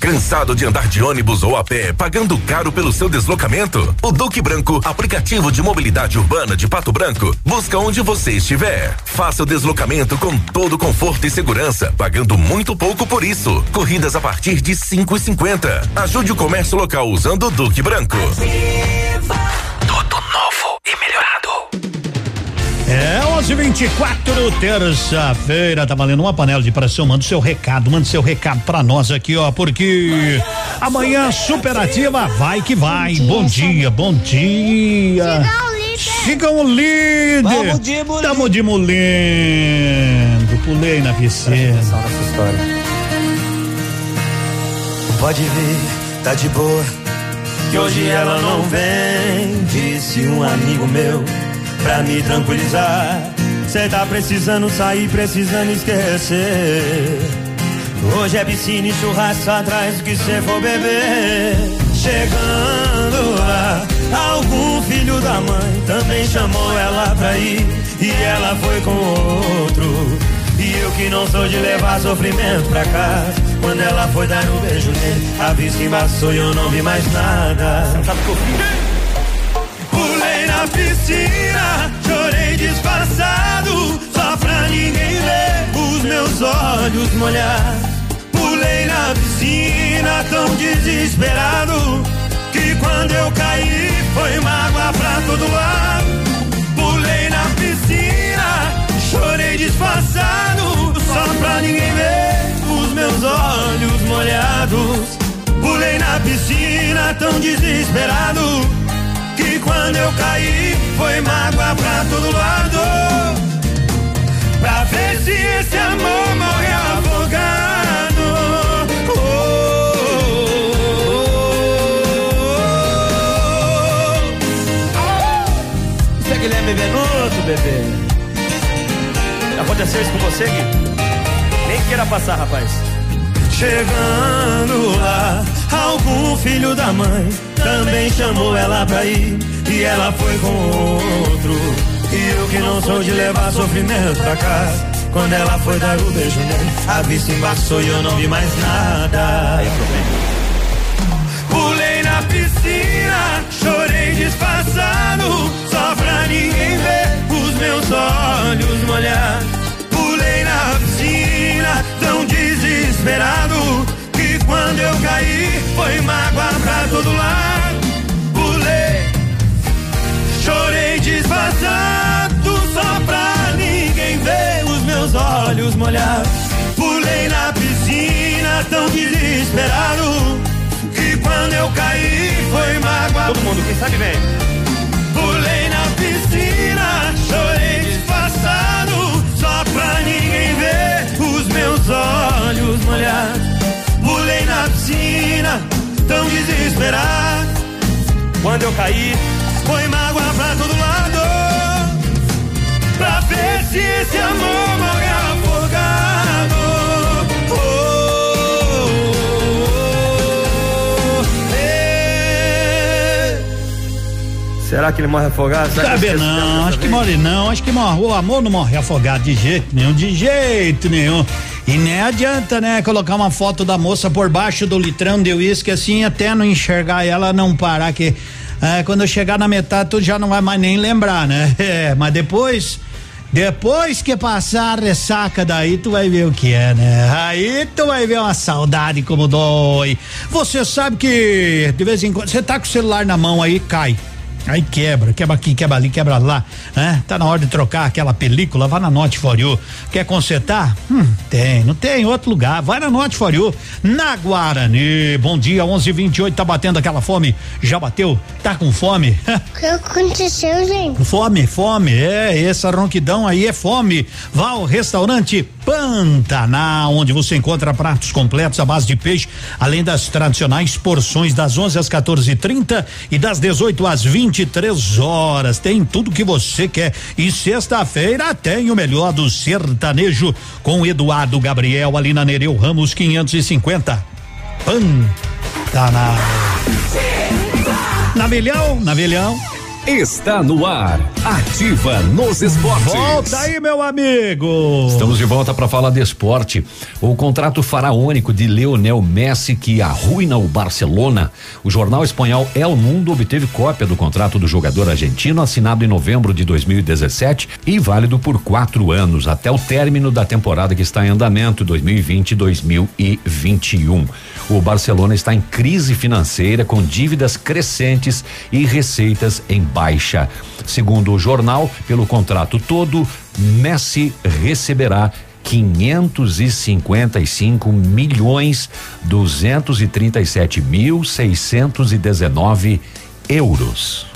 Cansado de andar de ônibus ou a pé, pagando caro pelo seu deslocamento? O Duque Branco, aplicativo de mobilidade urbana de Pato Branco, busca onde você estiver. Faça o deslocamento com todo conforto e segurança, pagando muito pouco por isso. Corridas a partir de cinco e cinquenta. Ajude o comércio local usando o Duque Branco. Tudo É 11:24 terça-feira, tá valendo uma panela de pressão. Manda o seu recado, manda seu recado pra nós aqui, ó, porque amanhã superativa vai que vai. Bom dia, bom dia. Sigam o líder. Vamos de mulher. Tamo de mulendo. Pulei na piscina. Pode vir, tá de boa. Que hoje ela não vem, disse um amigo meu, pra me tranquilizar. Cê tá precisando sair, precisando esquecer. Hoje é piscina e churrasco atrás do que cê for beber. Chegando lá, algum filho da mãe também chamou ela pra ir. E ela foi com outro. E eu que não sou de levar sofrimento pra casa. Quando ela foi dar um beijo nele, a vista embaçou e eu não vi mais nada. Sabe? Pulei na piscina, chorei disfarçado, só pra ninguém ver os meus olhos molhados. Pulei na piscina tão desesperado, que quando eu caí foi mágoa pra todo lado. Pulei na piscina, chorei disfarçado, só pra ninguém ver os meus olhos molhados. Pulei na piscina tão desesperado, quando eu caí foi mágoa pra todo lado. Pra ver se esse amor morreu afogado. Você é Guilherme Venuto, bebê. Aconteceu isso com você, Gui? Nem queira passar, rapaz. Chegando lá, algum filho da mãe também chamou ela pra ir e ela foi com outro. E eu que não sou de levar sofrimento pra casa. Quando ela foi dar o beijo nele, a vista embaçou e eu não vi mais nada. Pulei na piscina, chorei disfarçado, só pra ninguém ver os meus olhos molhar. Tão desesperado, que quando eu caí, foi mágoa. Todo mundo, quem sabe vem. Pulei na piscina, chorei disfarçado, só pra ninguém ver os meus olhos molhar. Pulei na piscina, tão desesperado. Quando eu caí, foi mágoa pra todo lado. Pra ver se esse amor morre Será que ele morre afogado? Será que Sabe esqueço não, acho que morre não, acho que morre. O amor não morre afogado de jeito nenhum, de jeito nenhum. E nem adianta, né, colocar uma foto da moça por baixo do litrão de uísque assim, até não enxergar ela, não parar que é, quando eu chegar na metade tu já não vai mais nem lembrar, né? É, mas depois, depois que passar a ressaca daí, tu vai ver o que é, né? Aí tu vai ver uma saudade como dói. Você sabe que de vez em quando você tá com o celular na mão aí, cai. Aí quebra, quebra aqui, quebra ali, quebra lá, né? Tá na hora de trocar aquela película, vai na Note For You. Quer consertar? Hum, tem, não tem em outro lugar. Vai na Note For You, na Guarani. Bom dia, 11:28 tá batendo aquela fome? Já bateu? Tá com fome? O que aconteceu, gente? Fome, fome, é, essa ronquidão aí é fome. Vá ao restaurante Pantanal, onde você encontra pratos completos à base de peixe, além das tradicionais porções das 11 às 14h30 e das 18 às 23 horas. Tem tudo que você quer. E sexta-feira tem o melhor do sertanejo com Eduardo Gabriel ali na Nereu Ramos 550. Pantanal. Navilhão, navilhão. Está no ar. Ativa nos esportes. Volta aí, meu amigo. Estamos de volta para falar de esporte. O contrato faraônico de Leonel Messi que arruina o Barcelona. O jornal espanhol El Mundo obteve cópia do contrato do jogador argentino assinado em novembro de 2017 e válido por quatro anos até o término da temporada que está em andamento 2020-2021. O Barcelona está em crise financeira com dívidas crescentes e receitas em baixa. Segundo o jornal, pelo contrato todo, Messi receberá 555 milhões 237 mil 619 euros.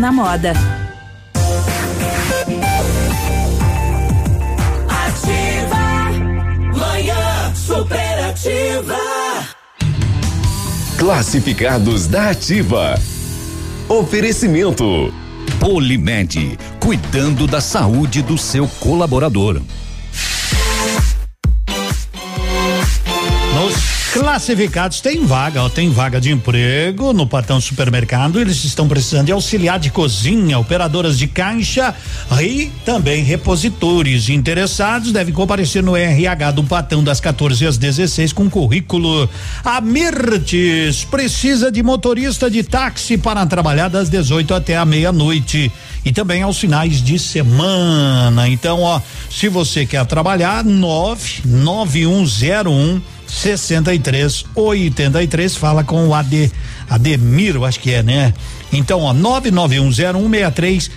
na moda. Ativa, manhã superativa. Classificados da Ativa. Oferecimento. Polimed, cuidando da saúde do seu colaborador. Classificados tem vaga, ó, tem vaga de emprego no Patão Supermercado. Eles estão precisando de auxiliar de cozinha, operadoras de caixa e também repositores. Interessados devem comparecer no RH do Patão das 14 às 16 com currículo. A Mirtes precisa de motorista de táxi para trabalhar das 18 até a meia-noite e também aos finais de semana. Então, ó, se você quer trabalhar, 99101 63 83 fala com o Ade, Ademir, eu acho que é, né? Então, ó, 9910163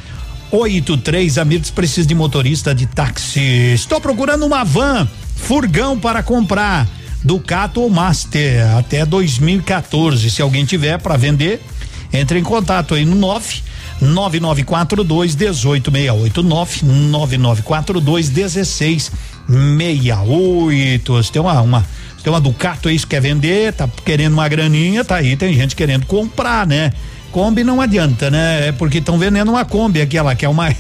83 Amigos precisa de motorista de táxi. Estou procurando uma van, furgão para comprar. Ducato ou Master até 2014. Se alguém tiver para vender, entre em contato aí no 9 9942 1868 99942 1668. Tem uma, uma tem uma Ducato aí que quer vender, tá querendo uma graninha, tá aí, tem gente querendo comprar, né? Kombi não adianta, né? É porque estão vendendo uma Kombi aqui, ela quer uma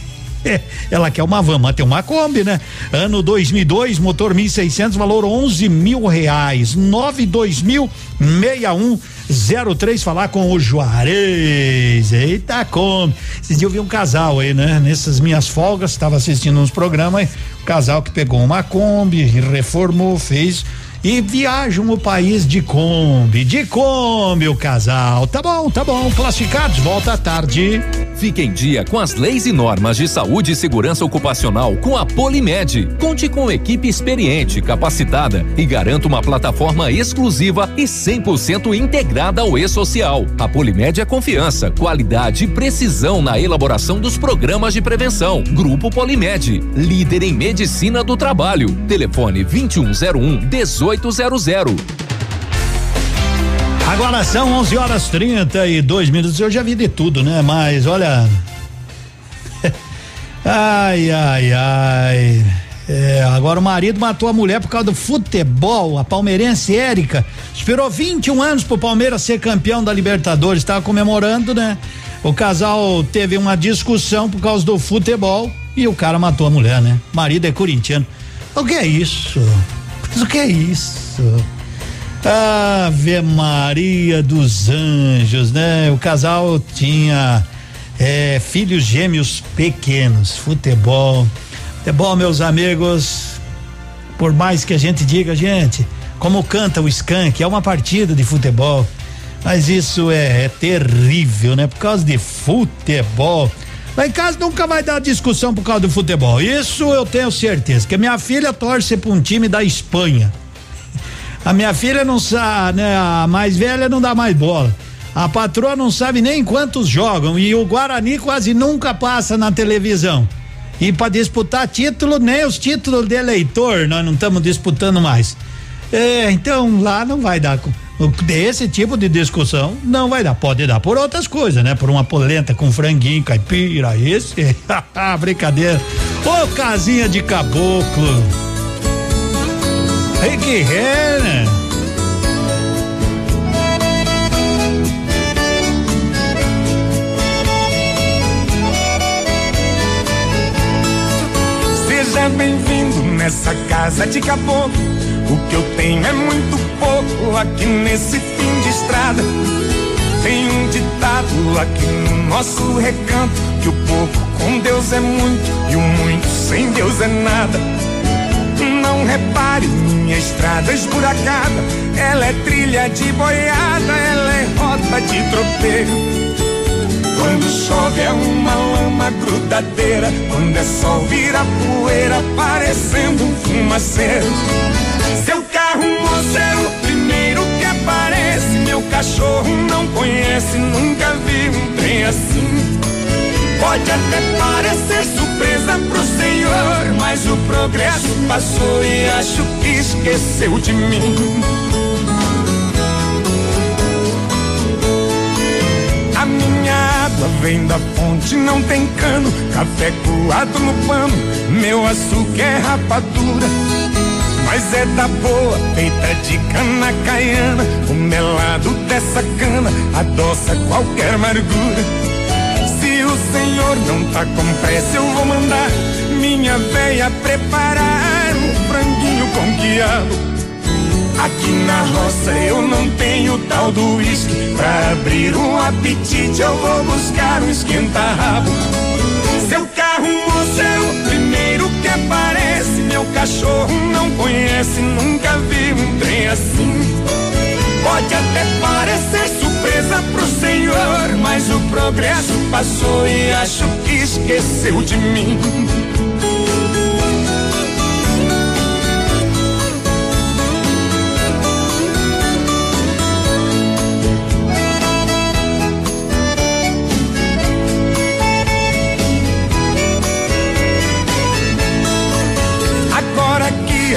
ela quer uma van, mas tem uma Kombi, né? Ano 2002, motor 1600, valor 11 mil reais. 92000 61 03 falar com o Juarez. Eita, Kombi. Esses dias eu vi um casal aí, né? Nessas minhas folgas, estava assistindo uns programas, um casal que pegou uma Kombi, reformou, fez e viajam o país de Kombi. De Kombi, o casal. Tá bom, tá bom. Classificados, volta à tarde. Fique em dia com as leis e normas de saúde e segurança ocupacional com a Polimed. Conte com equipe experiente, capacitada e garanta uma plataforma exclusiva e 100% integrada ao e-social. A Polimed é confiança, qualidade e precisão na elaboração dos programas de prevenção. Grupo Polimed, líder em medicina do trabalho. Telefone 2101 1800. Agora são 11 horas 32 minutos. Eu já vi de tudo, né? Mas olha. ai, ai, ai. É, agora o marido matou a mulher por causa do futebol. A palmeirense Érica esperou 21 anos pro Palmeiras ser campeão da Libertadores. Estava comemorando, né? O casal teve uma discussão por causa do futebol e o cara matou a mulher, né? Marido é corintiano. O que é isso? Mas o que é isso? Ave Maria dos Anjos, né? O casal tinha é, filhos gêmeos pequenos, futebol. Futebol, meus amigos, por mais que a gente diga, gente, como canta o Skank, é uma partida de futebol. Mas isso é, é terrível, né? Por causa de futebol. Lá em casa nunca vai dar discussão por causa do futebol. Isso eu tenho certeza. Que minha filha torce para um time da Espanha. A minha filha não sabe, né? A mais velha não dá mais bola. A patroa não sabe nem quantos jogam e o Guarani quase nunca passa na televisão. E para disputar título, nem os títulos de eleitor nós não estamos disputando mais. É, então lá não vai dar desse tipo de discussão não vai dar. Pode dar por outras coisas, né? Por uma polenta com franguinho, caipira, esse. Brincadeira. Ô, casinha de caboclo. Que é, né? Seja bem-vindo nessa casa de caboclo o que eu tenho é muito pouco aqui nesse fim de estrada. Tem um ditado aqui no nosso recanto: que o pouco com Deus é muito e o muito sem Deus é nada. Não repare minha estrada esburacada, ela é trilha de boiada, ela é rota de tropeiro. Quando chove é uma lama grudadeira, quando é sol vira poeira, parecendo um fumaceiro. Seu carro moço é o primeiro que aparece. Meu cachorro não conhece, nunca vi um trem assim. Pode até parecer surpresa pro senhor, mas o progresso passou e acho que esqueceu de mim. A minha água vem da fonte, não tem cano, café coado no pano, meu açúcar é rapadura. Mas é da boa, feita de cana caiana. O melado dessa cana adoça qualquer amargura. Se o senhor não tá com pressa, eu vou mandar minha veia preparar um franguinho com quiabo. Aqui na roça eu não tenho tal do uísque. Pra abrir um apetite eu vou buscar um esquenta-rabo. Seu carro, moço, que aparece. Meu cachorro não conhece, nunca vi um trem assim. Pode até parecer surpresa pro senhor, mas o progresso passou e acho que esqueceu de mim.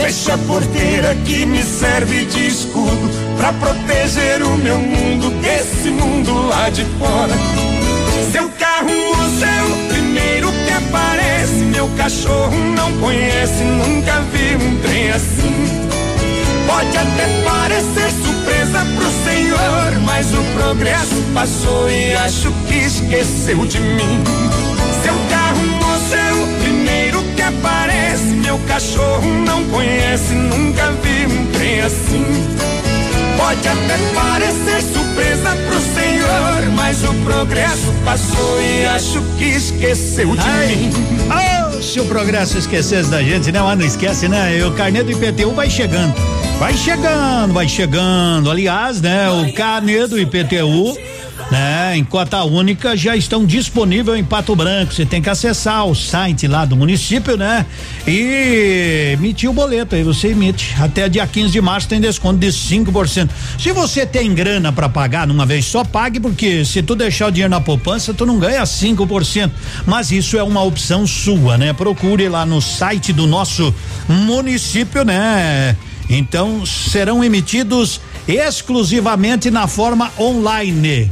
Fecha a porteira que me serve de escudo pra proteger o meu mundo desse mundo lá de fora. Seu carro, moço, é o primeiro que aparece. Meu cachorro não conhece, nunca vi um trem assim. Pode até parecer surpresa pro senhor, mas o progresso passou e acho que esqueceu de mim. Aparece. Meu cachorro não conhece, nunca vi um trem assim. Pode até parecer surpresa pro senhor, mas o progresso passou e acho que esqueceu de Ai. mim. Oh, se o progresso esquecesse da gente, né? Mas não esquece, né? E o carnê do IPTU vai chegando. Vai chegando, vai chegando. Aliás, né? O carnê do IPTU, Em cota única já estão disponíveis em Pato Branco. Você tem que acessar o site lá do município, né? E emitir o boleto aí, você emite. Até dia 15 de março tem desconto de 5%. Se você tem grana para pagar numa vez só, pague, porque se tu deixar o dinheiro na poupança, tu não ganha 5%. Mas isso é uma opção sua, né? Procure lá no site do nosso município, né? Então serão emitidos exclusivamente na forma online.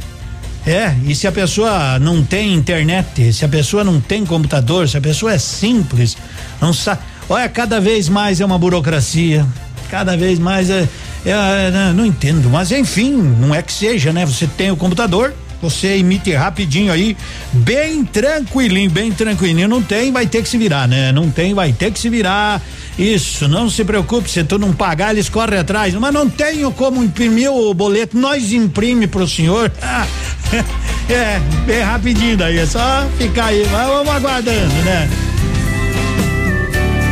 É, e se a pessoa não tem internet, se a pessoa não tem computador, se a pessoa é simples, não sabe. Olha, cada vez mais é uma burocracia, cada vez mais é, é, é, não entendo, mas enfim, não é que seja, né? Você tem o computador, você emite rapidinho aí, bem tranquilinho, bem tranquilinho. Não tem, vai ter que se virar, né? Não tem, vai ter que se virar. Isso, não se preocupe, se tu não pagar, eles correm atrás. Mas não tenho como imprimir o boleto, nós imprime pro senhor. é, bem rapidinho daí, é só ficar aí, mas vamos aguardando, né?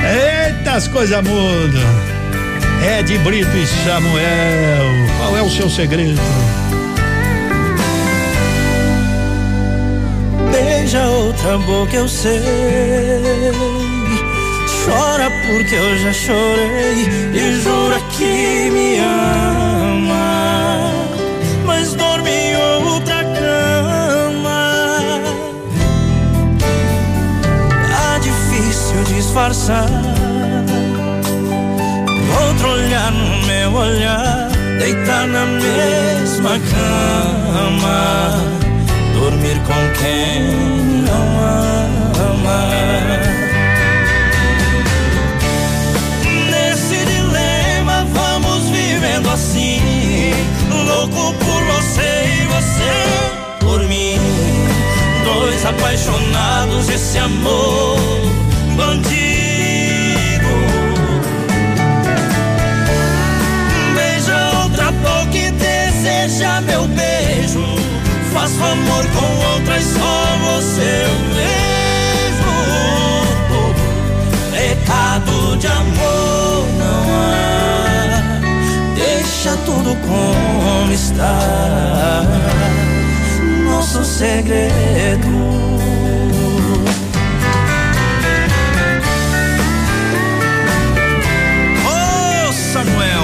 Eita, as coisas mudam. É de Brito e Samuel. Qual é o seu segredo? Beija outra boca, eu sei. Chora porque eu já chorei e jura que me ama. Mas dorme em outra cama. Tá difícil disfarçar. Outro olhar no meu olhar, deitar na mesma cama dormir com quem não ama. Nesse dilema vamos vivendo assim, louco por você e você por mim. Dois apaixonados, esse amor bandido. Beija outra boca deseja meu beijo. Faço amor com outras, só você eu vejo. Pecado de amor não há. Deixa tudo como está. Nosso segredo. Samuel,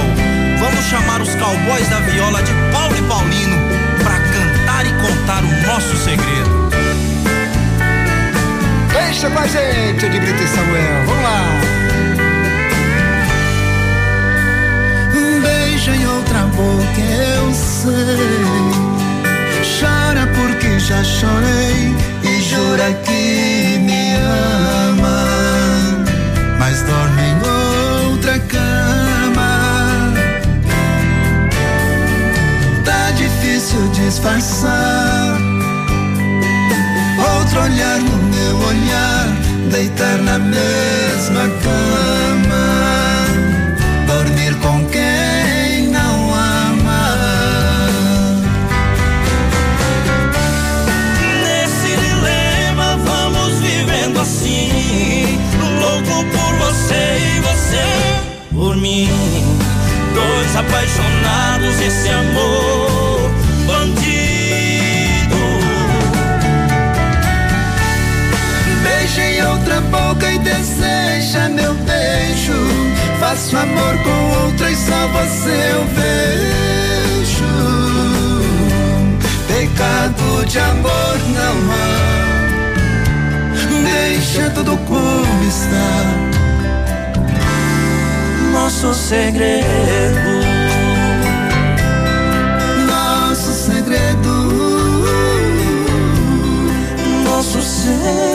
vamos chamar os cowboys da viola de Paulo e Paulino nosso segredo. Deixa com a gente, Edmilton Samuel. Vamos lá. Beija em outra boca, eu sei. Chora porque já chorei e jura que me ama. Mas dorme em outra cama. Tá difícil disfarçar Outro olhar no meu olhar, deitar na mesma cama, dormir com quem não ama. Nesse dilema vamos vivendo assim, louco por você e você por mim. Dois apaixonados, esse amor boca e deseja meu beijo. Faço amor com outra e só você eu vejo. Pecado de amor não há. Deixa tudo como está. Nosso segredo. Nosso segredo. Nosso segredo.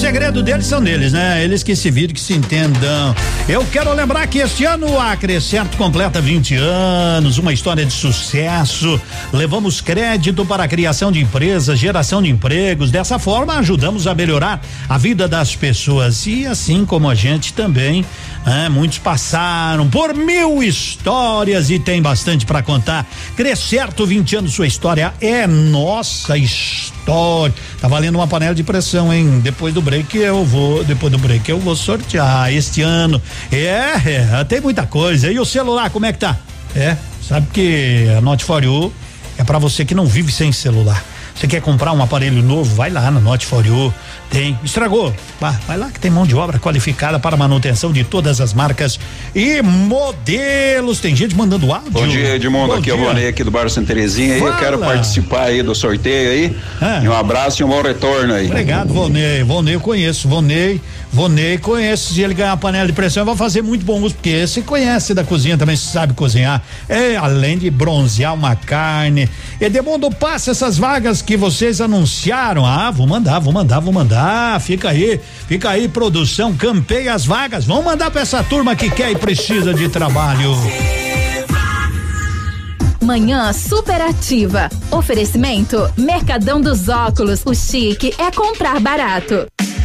Segredo deles são deles, né? Eles que se viram, que se entendam. Eu quero lembrar que este ano a Crescento completa 20 anos, uma história de sucesso. Levamos crédito para a criação de empresas, geração de empregos. Dessa forma, ajudamos a melhorar a vida das pessoas. E assim como a gente também, né? muitos passaram por mil histórias e tem bastante para contar. Crescerto 20 anos, sua história é nossa história. Tá valendo uma panela de pressão, hein? Depois do break eu vou, depois do break eu vou sortear este ano. É, é tem muita coisa. E o celular, como é que tá? É, sabe que a Note for You é para você que não vive sem celular. Você quer comprar um aparelho novo? Vai lá na Note for You. Tem. Estragou? Vai, vai lá que tem mão de obra qualificada para manutenção de todas as marcas e modelos. Tem gente mandando áudio. Bom dia, Edmundo. Bom aqui é o dia. Vonei aqui do Bairro Santa Terezinha. Eu quero participar aí do sorteio aí. Ah. E um abraço e um bom retorno aí. Obrigado, Vonei. Vonei eu conheço. Vonei, Vonei conheço. Se ele ganhar uma panela de pressão, vai fazer muito bom uso, porque esse conhece da cozinha também, sabe cozinhar. É, além de bronzear uma carne. Edemundo, passa essas vagas que vocês anunciaram. Ah, vou mandar, vou mandar, vou mandar. Fica aí, fica aí, produção. Campeia as vagas. Vamos mandar pra essa turma que quer e precisa de trabalho. Manhã superativa. Oferecimento Mercadão dos Óculos. O chique é comprar barato.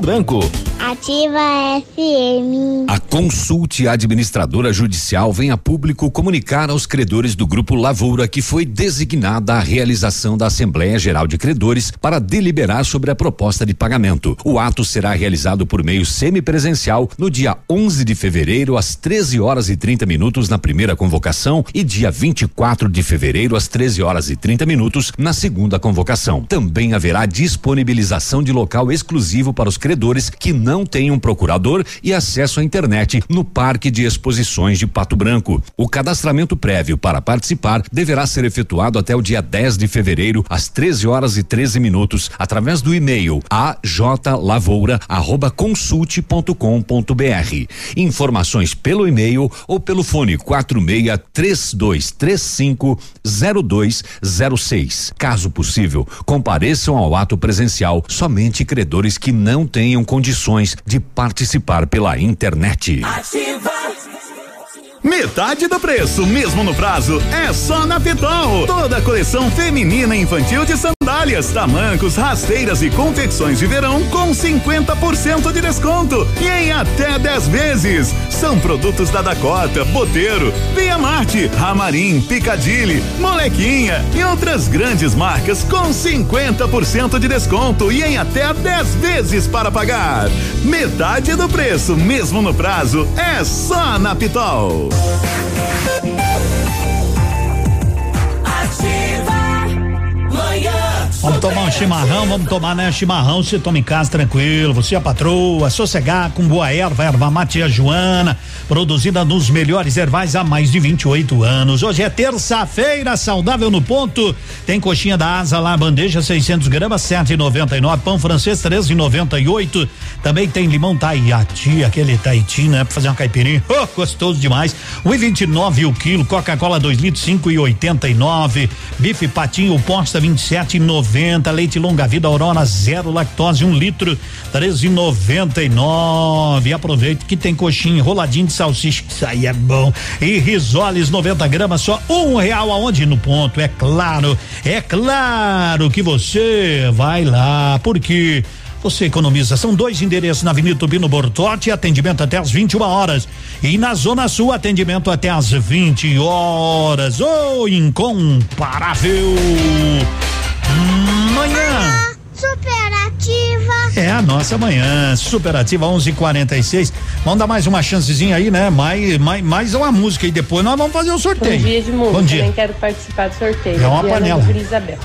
Branco. Ativa FM. A Consulte Administradora Judicial vem a público comunicar aos credores do Grupo Lavoura que foi designada a realização da Assembleia Geral de Credores para deliberar sobre a proposta de pagamento. O ato será realizado por meio semipresencial no dia 11 de fevereiro, às 13 horas e 30 minutos, na primeira convocação, e dia 24 de fevereiro, às 13 horas e 30 minutos, na segunda convocação. Também haverá disponibilização de local exclusivo para os credores que não tenham procurador e acesso à internet no Parque de Exposições de Pato Branco. O cadastramento prévio para participar deverá ser efetuado até o dia 10 de fevereiro, às 13 horas e 13 minutos, através do e-mail ajlavoura@consulte.com.br. Informações pelo e-mail ou pelo fone 46 3235 0206. Caso possível, compareçam ao ato presencial somente credores que não tenham condições de participar pela internet. Metade do preço, mesmo no prazo, é só na Pitol. Toda a coleção feminina e infantil de sandálias, tamancos, rasteiras e confecções de verão com 50% de desconto e em até 10 vezes. São produtos da Dakota, Boteiro, Via Marte, Ramarim, Picadilly, Molequinha e outras grandes marcas com 50% de desconto e em até 10 vezes para pagar. Metade do preço, mesmo no prazo, é só na Pitol. Ativa Manhã Vamos tomar um chimarrão, vamos tomar, né? Chimarrão, você toma em casa tranquilo, você é a patroa, sossegar com boa erva, erva mate a Joana, produzida nos melhores ervais há mais de 28 anos. Hoje é terça-feira, saudável no ponto. Tem coxinha da asa lá, bandeja 600 gramas, 7,99. Pão francês 13,98. Também tem limão Tahiti, aquele Tahiti, né? Pra fazer uma caipirinha. Oh, gostoso demais. 1,29 o quilo. Coca-Cola 2 litros, 5,89. Bife patinho, posta 27,90. Leite longa vida Aurora zero lactose, um litro, 13,99. Aproveite que tem coxinha, roladinho de salsicha, isso aí é bom. E risoles 90 gramas, só um real aonde? No ponto, é claro. É claro que você vai lá, porque você economiza. São dois endereços na Avenida Tubino Bortotti, atendimento até às 21 horas. E na Zona Sul, atendimento até às 20 horas. Ô, oh, incomparável! Manhã. Superativa. É a nossa manhã, superativa 11:46. Vamos dar mais uma chancezinha aí, né? Mais, mais, mais uma música e depois nós vamos fazer o sorteio. Bom dia de mundo. Bom dia. Também quero participar do sorteio. É uma Diana panela.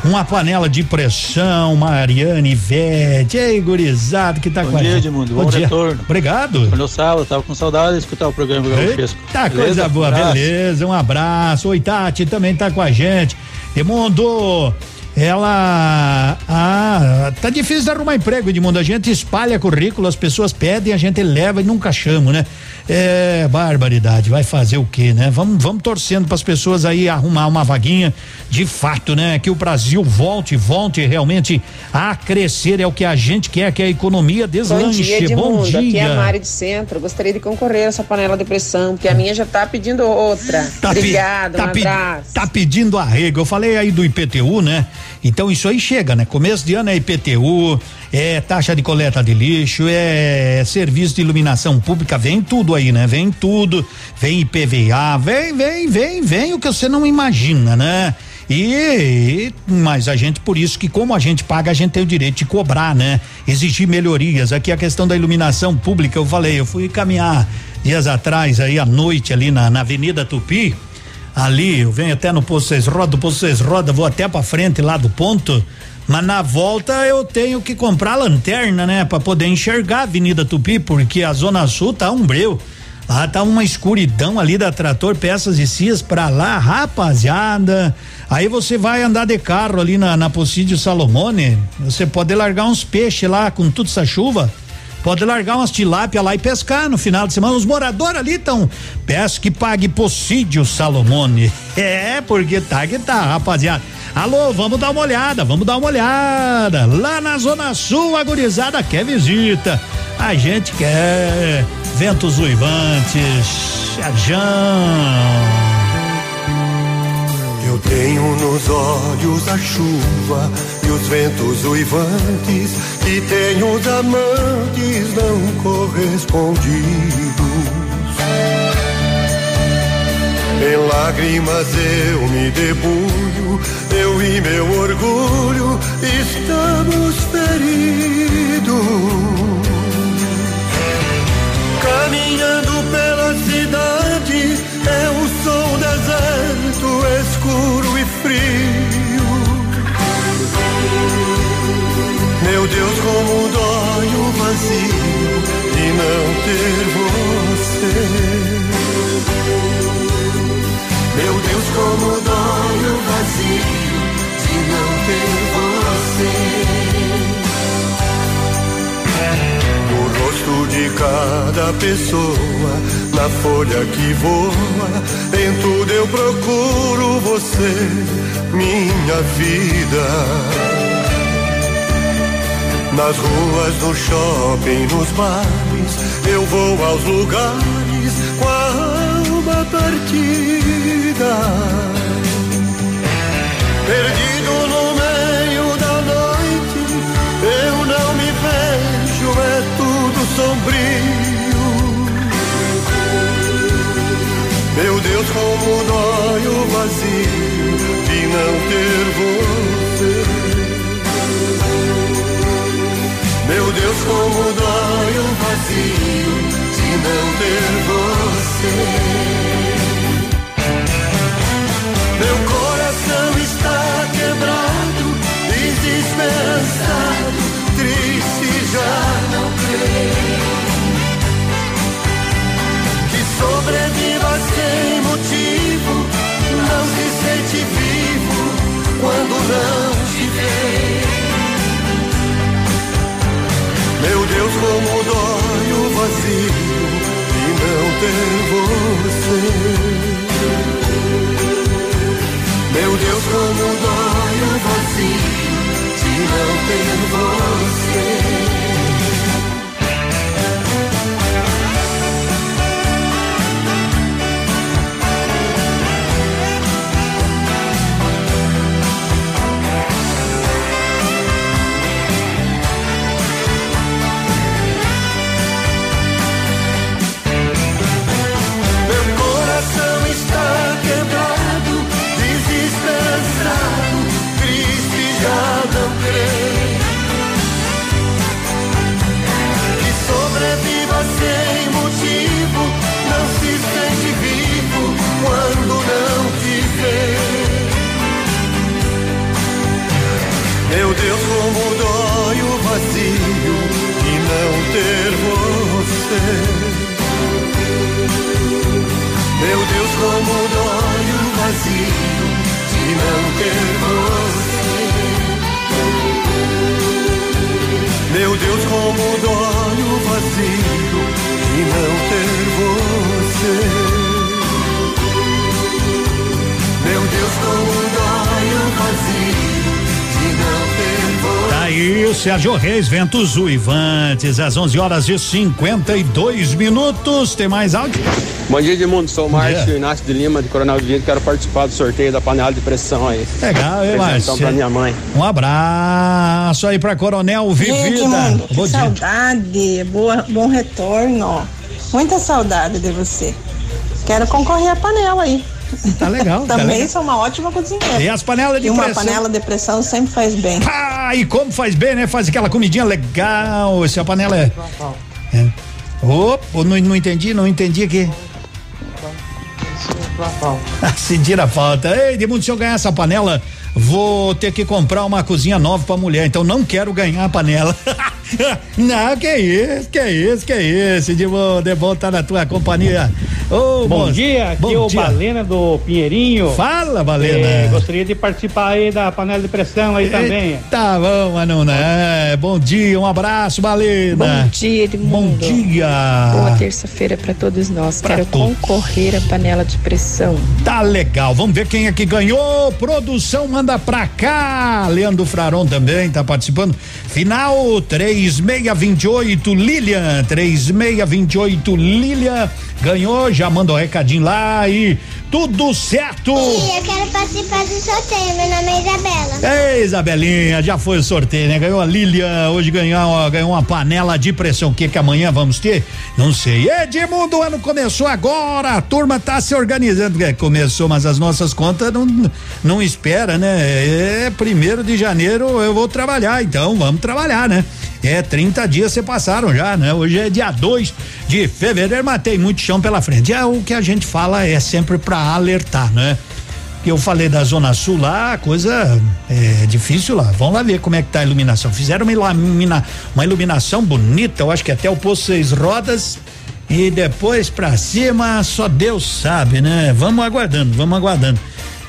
Uma panela de pressão, Mariane Ivete, ei, gurizado que tá Bom com a dia, gente. Edmundo. Bom dia. retorno. Obrego. No sábado, tava com saudade de escutar o programa do. Tá, coisa boa, Abraço. beleza, um abraço. Oi, Tati, também tá com a gente. Edmundo, ela. Ah, tá difícil de arrumar emprego, Edmundo. A gente espalha currículo, as pessoas pedem, a gente leva e nunca chama, né? É, barbaridade, vai fazer o quê, né? Vamos, vamos torcendo para as pessoas aí arrumar uma vaguinha de fato, né? Que o Brasil volte, volte realmente a crescer, é o que a gente quer, que a economia Bom deslanche. dia, Edmundo. Bom dia. Aqui é a Mari de Centro. Gostaria de concorrer a essa panela de pressão, porque a minha já tá pedindo outra. Tá Obrigada, tá um abraço. Tá pedindo arrego. Eu falei aí do IPTU, né? Então isso aí chega, né? Começo de ano é IPTU, é taxa de coleta de lixo, é serviço de iluminação pública, vem tudo aí, né? Vem tudo, vem IPVA, vem, vem, vem, vem o que você não imagina, né? E, mas a gente, por isso que como a gente paga, a gente tem o direito de cobrar, né? Exigir melhorias. Aqui a questão da iluminação pública, eu falei, eu fui caminhar dias atrás aí à noite ali na, na Avenida Tupi, ali, eu venho até no Poço Roda, do Poço Roda, vou até pra frente lá do ponto, mas na volta eu tenho que comprar lanterna, né, Pra poder enxergar a Avenida Tupi, porque a Zona Sul tá um breu. Lá tá uma escuridão ali da trator, peças e cias pra lá, rapaziada. Aí você vai andar de carro ali na, na Pocídio Salomone, você pode largar uns peixes lá com toda essa chuva. Pode largar umas tilápia lá e pescar no final de semana. Os moradores ali estão. Peço que pague Pocídio Salomone. É, porque tá que tá, rapaziada. Alô, vamos dar uma olhada, vamos dar uma olhada. Lá na Zona Sul, a gurizada quer visita. A gente quer. Ventos uivantes, Jarjão. Eu tenho nos olhos a chuva e os ventos uivantes e tenho os amantes não correspondidos. Em lágrimas eu me debulho, eu e meu orgulho estamos feridos. Caminhando pela cidade, é um som deserto, escuro e frio. Meu Deus, como dói o vazio de não ter você. Meu Deus, como dói o vazio de não ter você. O rosto de cada pessoa na folha que voa, em tudo eu procuro você, minha vida. Nas ruas, no shopping, nos bares, eu vou aos lugares partida. Perdido no meio da noite, eu não me vejo, é tudo sombrio. Meu Deus, como dói o vazio de não ter você. Meu Deus, como dói o vazio de não ter você. já não creio. Que sobreviva sem motivo, não se sente vivo quando não te vê. Meu Deus, como dói o vazio e não ter você. Meu Deus, como dói o vazio de não ter você. Sérgio Reis, Ventos Uivantes, às 11 horas e 52 minutos. Tem mais áudio? Bom dia, Edmundo. Sou o Márcio. Inácio de Lima, de Coronel de Vida. Quero participar do sorteio da panela de pressão aí. Legal, hein, Márcio? pra minha mãe. Um abraço aí pra Coronel Vivida. Edmundo, que Bom dia. saudade, boa, bom retorno. Muita saudade de você. Quero concorrer à panela aí. Tá legal. tá Também legal. sou uma ótima cozinheira. E as panelas de E uma pressão? panela de pressão sempre faz bem. Ah, e como faz bem, né? Faz aquela comidinha legal. Se a panela é. é. Opa, não, não entendi, não entendi aqui. Sentir a falta. Ei, Edmundo, se eu ganhar essa panela, vou ter que comprar uma cozinha nova pra mulher. Então não quero ganhar a panela. não, que isso, que isso, que isso. Edmundo, é bom estar na tua companhia. Ô, Bom moço, dia, aqui bom é o dia. Balena do Pinheirinho. Fala, Balena. É, gostaria de participar aí da panela de pressão aí também. Tá bom, Manu, né? Bom dia, um abraço, Balena. Bom dia, Edmundo. Bom dia. Boa terça-feira para todos nós. Quero todos. concorrer à panela de pressão. Tá legal, vamos ver quem é que ganhou. Produção manda pra cá. Leandro Fraron também tá participando. Final 3628 Lilian, 3628 Lilian ganhou, já mandou um recadinho lá e tudo certo. E eu quero participar do sorteio. Meu nome é Isabela. Ei, Isabelinha, já foi o sorteio, né? Ganhou a Lilian, hoje ganhou, uma- ganhou uma panela de pressão. O que que amanhã vamos ter? Não sei. Edmundo, o ano começou agora, a turma tá se organizando. É, começou, mas as nossas contas não, não espera, né? É primeiro de janeiro eu vou trabalhar, então vamos trabalhar, né? É, 30 dias se passaram já, né? Hoje é dia 2 de fevereiro, mas tem muito chão pela frente. É, o que a gente fala é sempre pra alertar, né? eu falei da Zona Sul lá, coisa é difícil lá. Vamos lá ver como é que tá a iluminação. Fizeram uma, ilumina, uma iluminação bonita, eu acho que até o posto seis rodas e depois pra cima só Deus sabe, né? Vamos aguardando, vamos aguardando.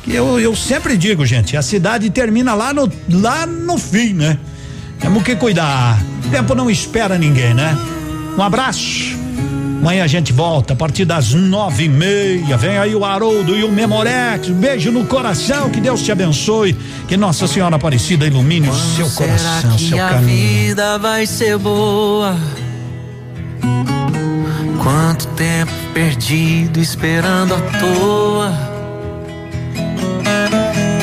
Eu, eu sempre digo, gente, a cidade termina lá no, lá no fim, né? Temos que cuidar. O tempo não espera ninguém, né? Um abraço. Amanhã a gente volta a partir das nove e meia. Vem aí o Haroldo e o Memorex. Beijo no coração. Que Deus te abençoe. Que Nossa Senhora Aparecida ilumine o seu coração, seu a caminho. vida vai ser boa? Quanto tempo perdido esperando à toa?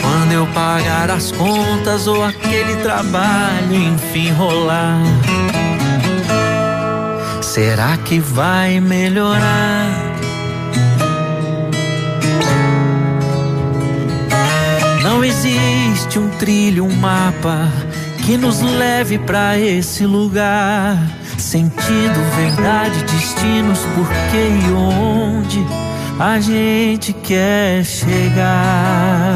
Quando eu pagar as contas ou aquele trabalho enfim rolar? Será que vai melhorar? Não existe um trilho, um mapa que nos leve pra esse lugar. Sentido, verdade, destinos, porquê e onde a gente quer chegar.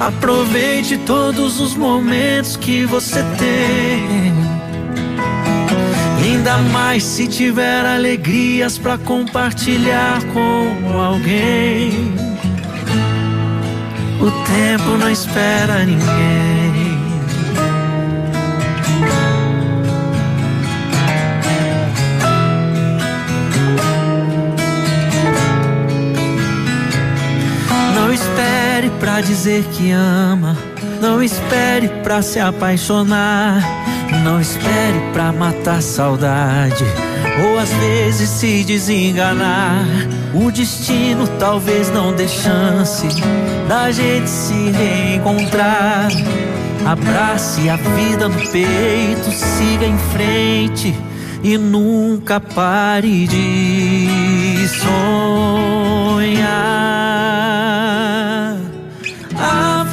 Aproveite todos os momentos que você tem. Ainda mais se tiver alegrias pra compartilhar com alguém. O tempo não espera ninguém. Espere pra dizer que ama. Não espere pra se apaixonar. Não espere pra matar saudade. Ou às vezes se desenganar. O destino talvez não dê chance da gente se reencontrar. Abrace a vida no peito, siga em frente e nunca pare de sonhar.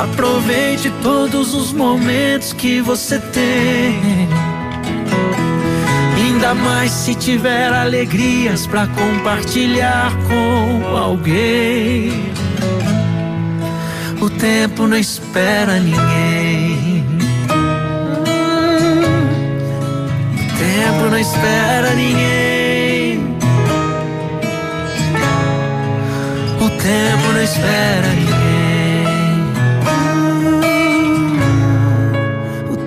Aproveite todos os momentos que você tem. Ainda mais se tiver alegrias pra compartilhar com alguém. O tempo não espera ninguém. O tempo não espera ninguém. O tempo não espera ninguém.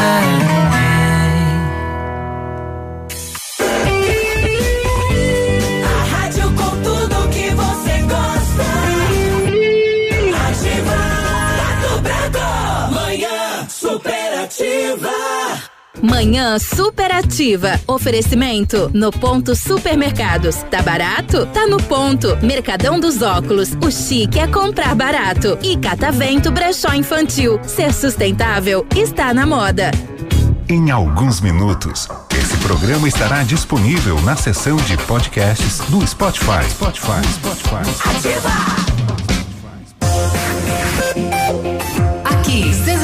Não Manhã superativa. Oferecimento no ponto supermercados. Tá barato? Tá no ponto. Mercadão dos óculos. O chique é comprar barato. E Catavento Brechó Infantil. Ser sustentável está na moda. Em alguns minutos, esse programa estará disponível na seção de podcasts do Spotify. Spotify, Spotify. Aqui,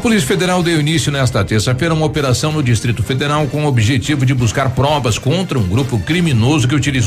Polícia Federal deu início nesta terça-feira uma operação no Distrito Federal com o objetivo de buscar provas contra um grupo criminoso que utilizou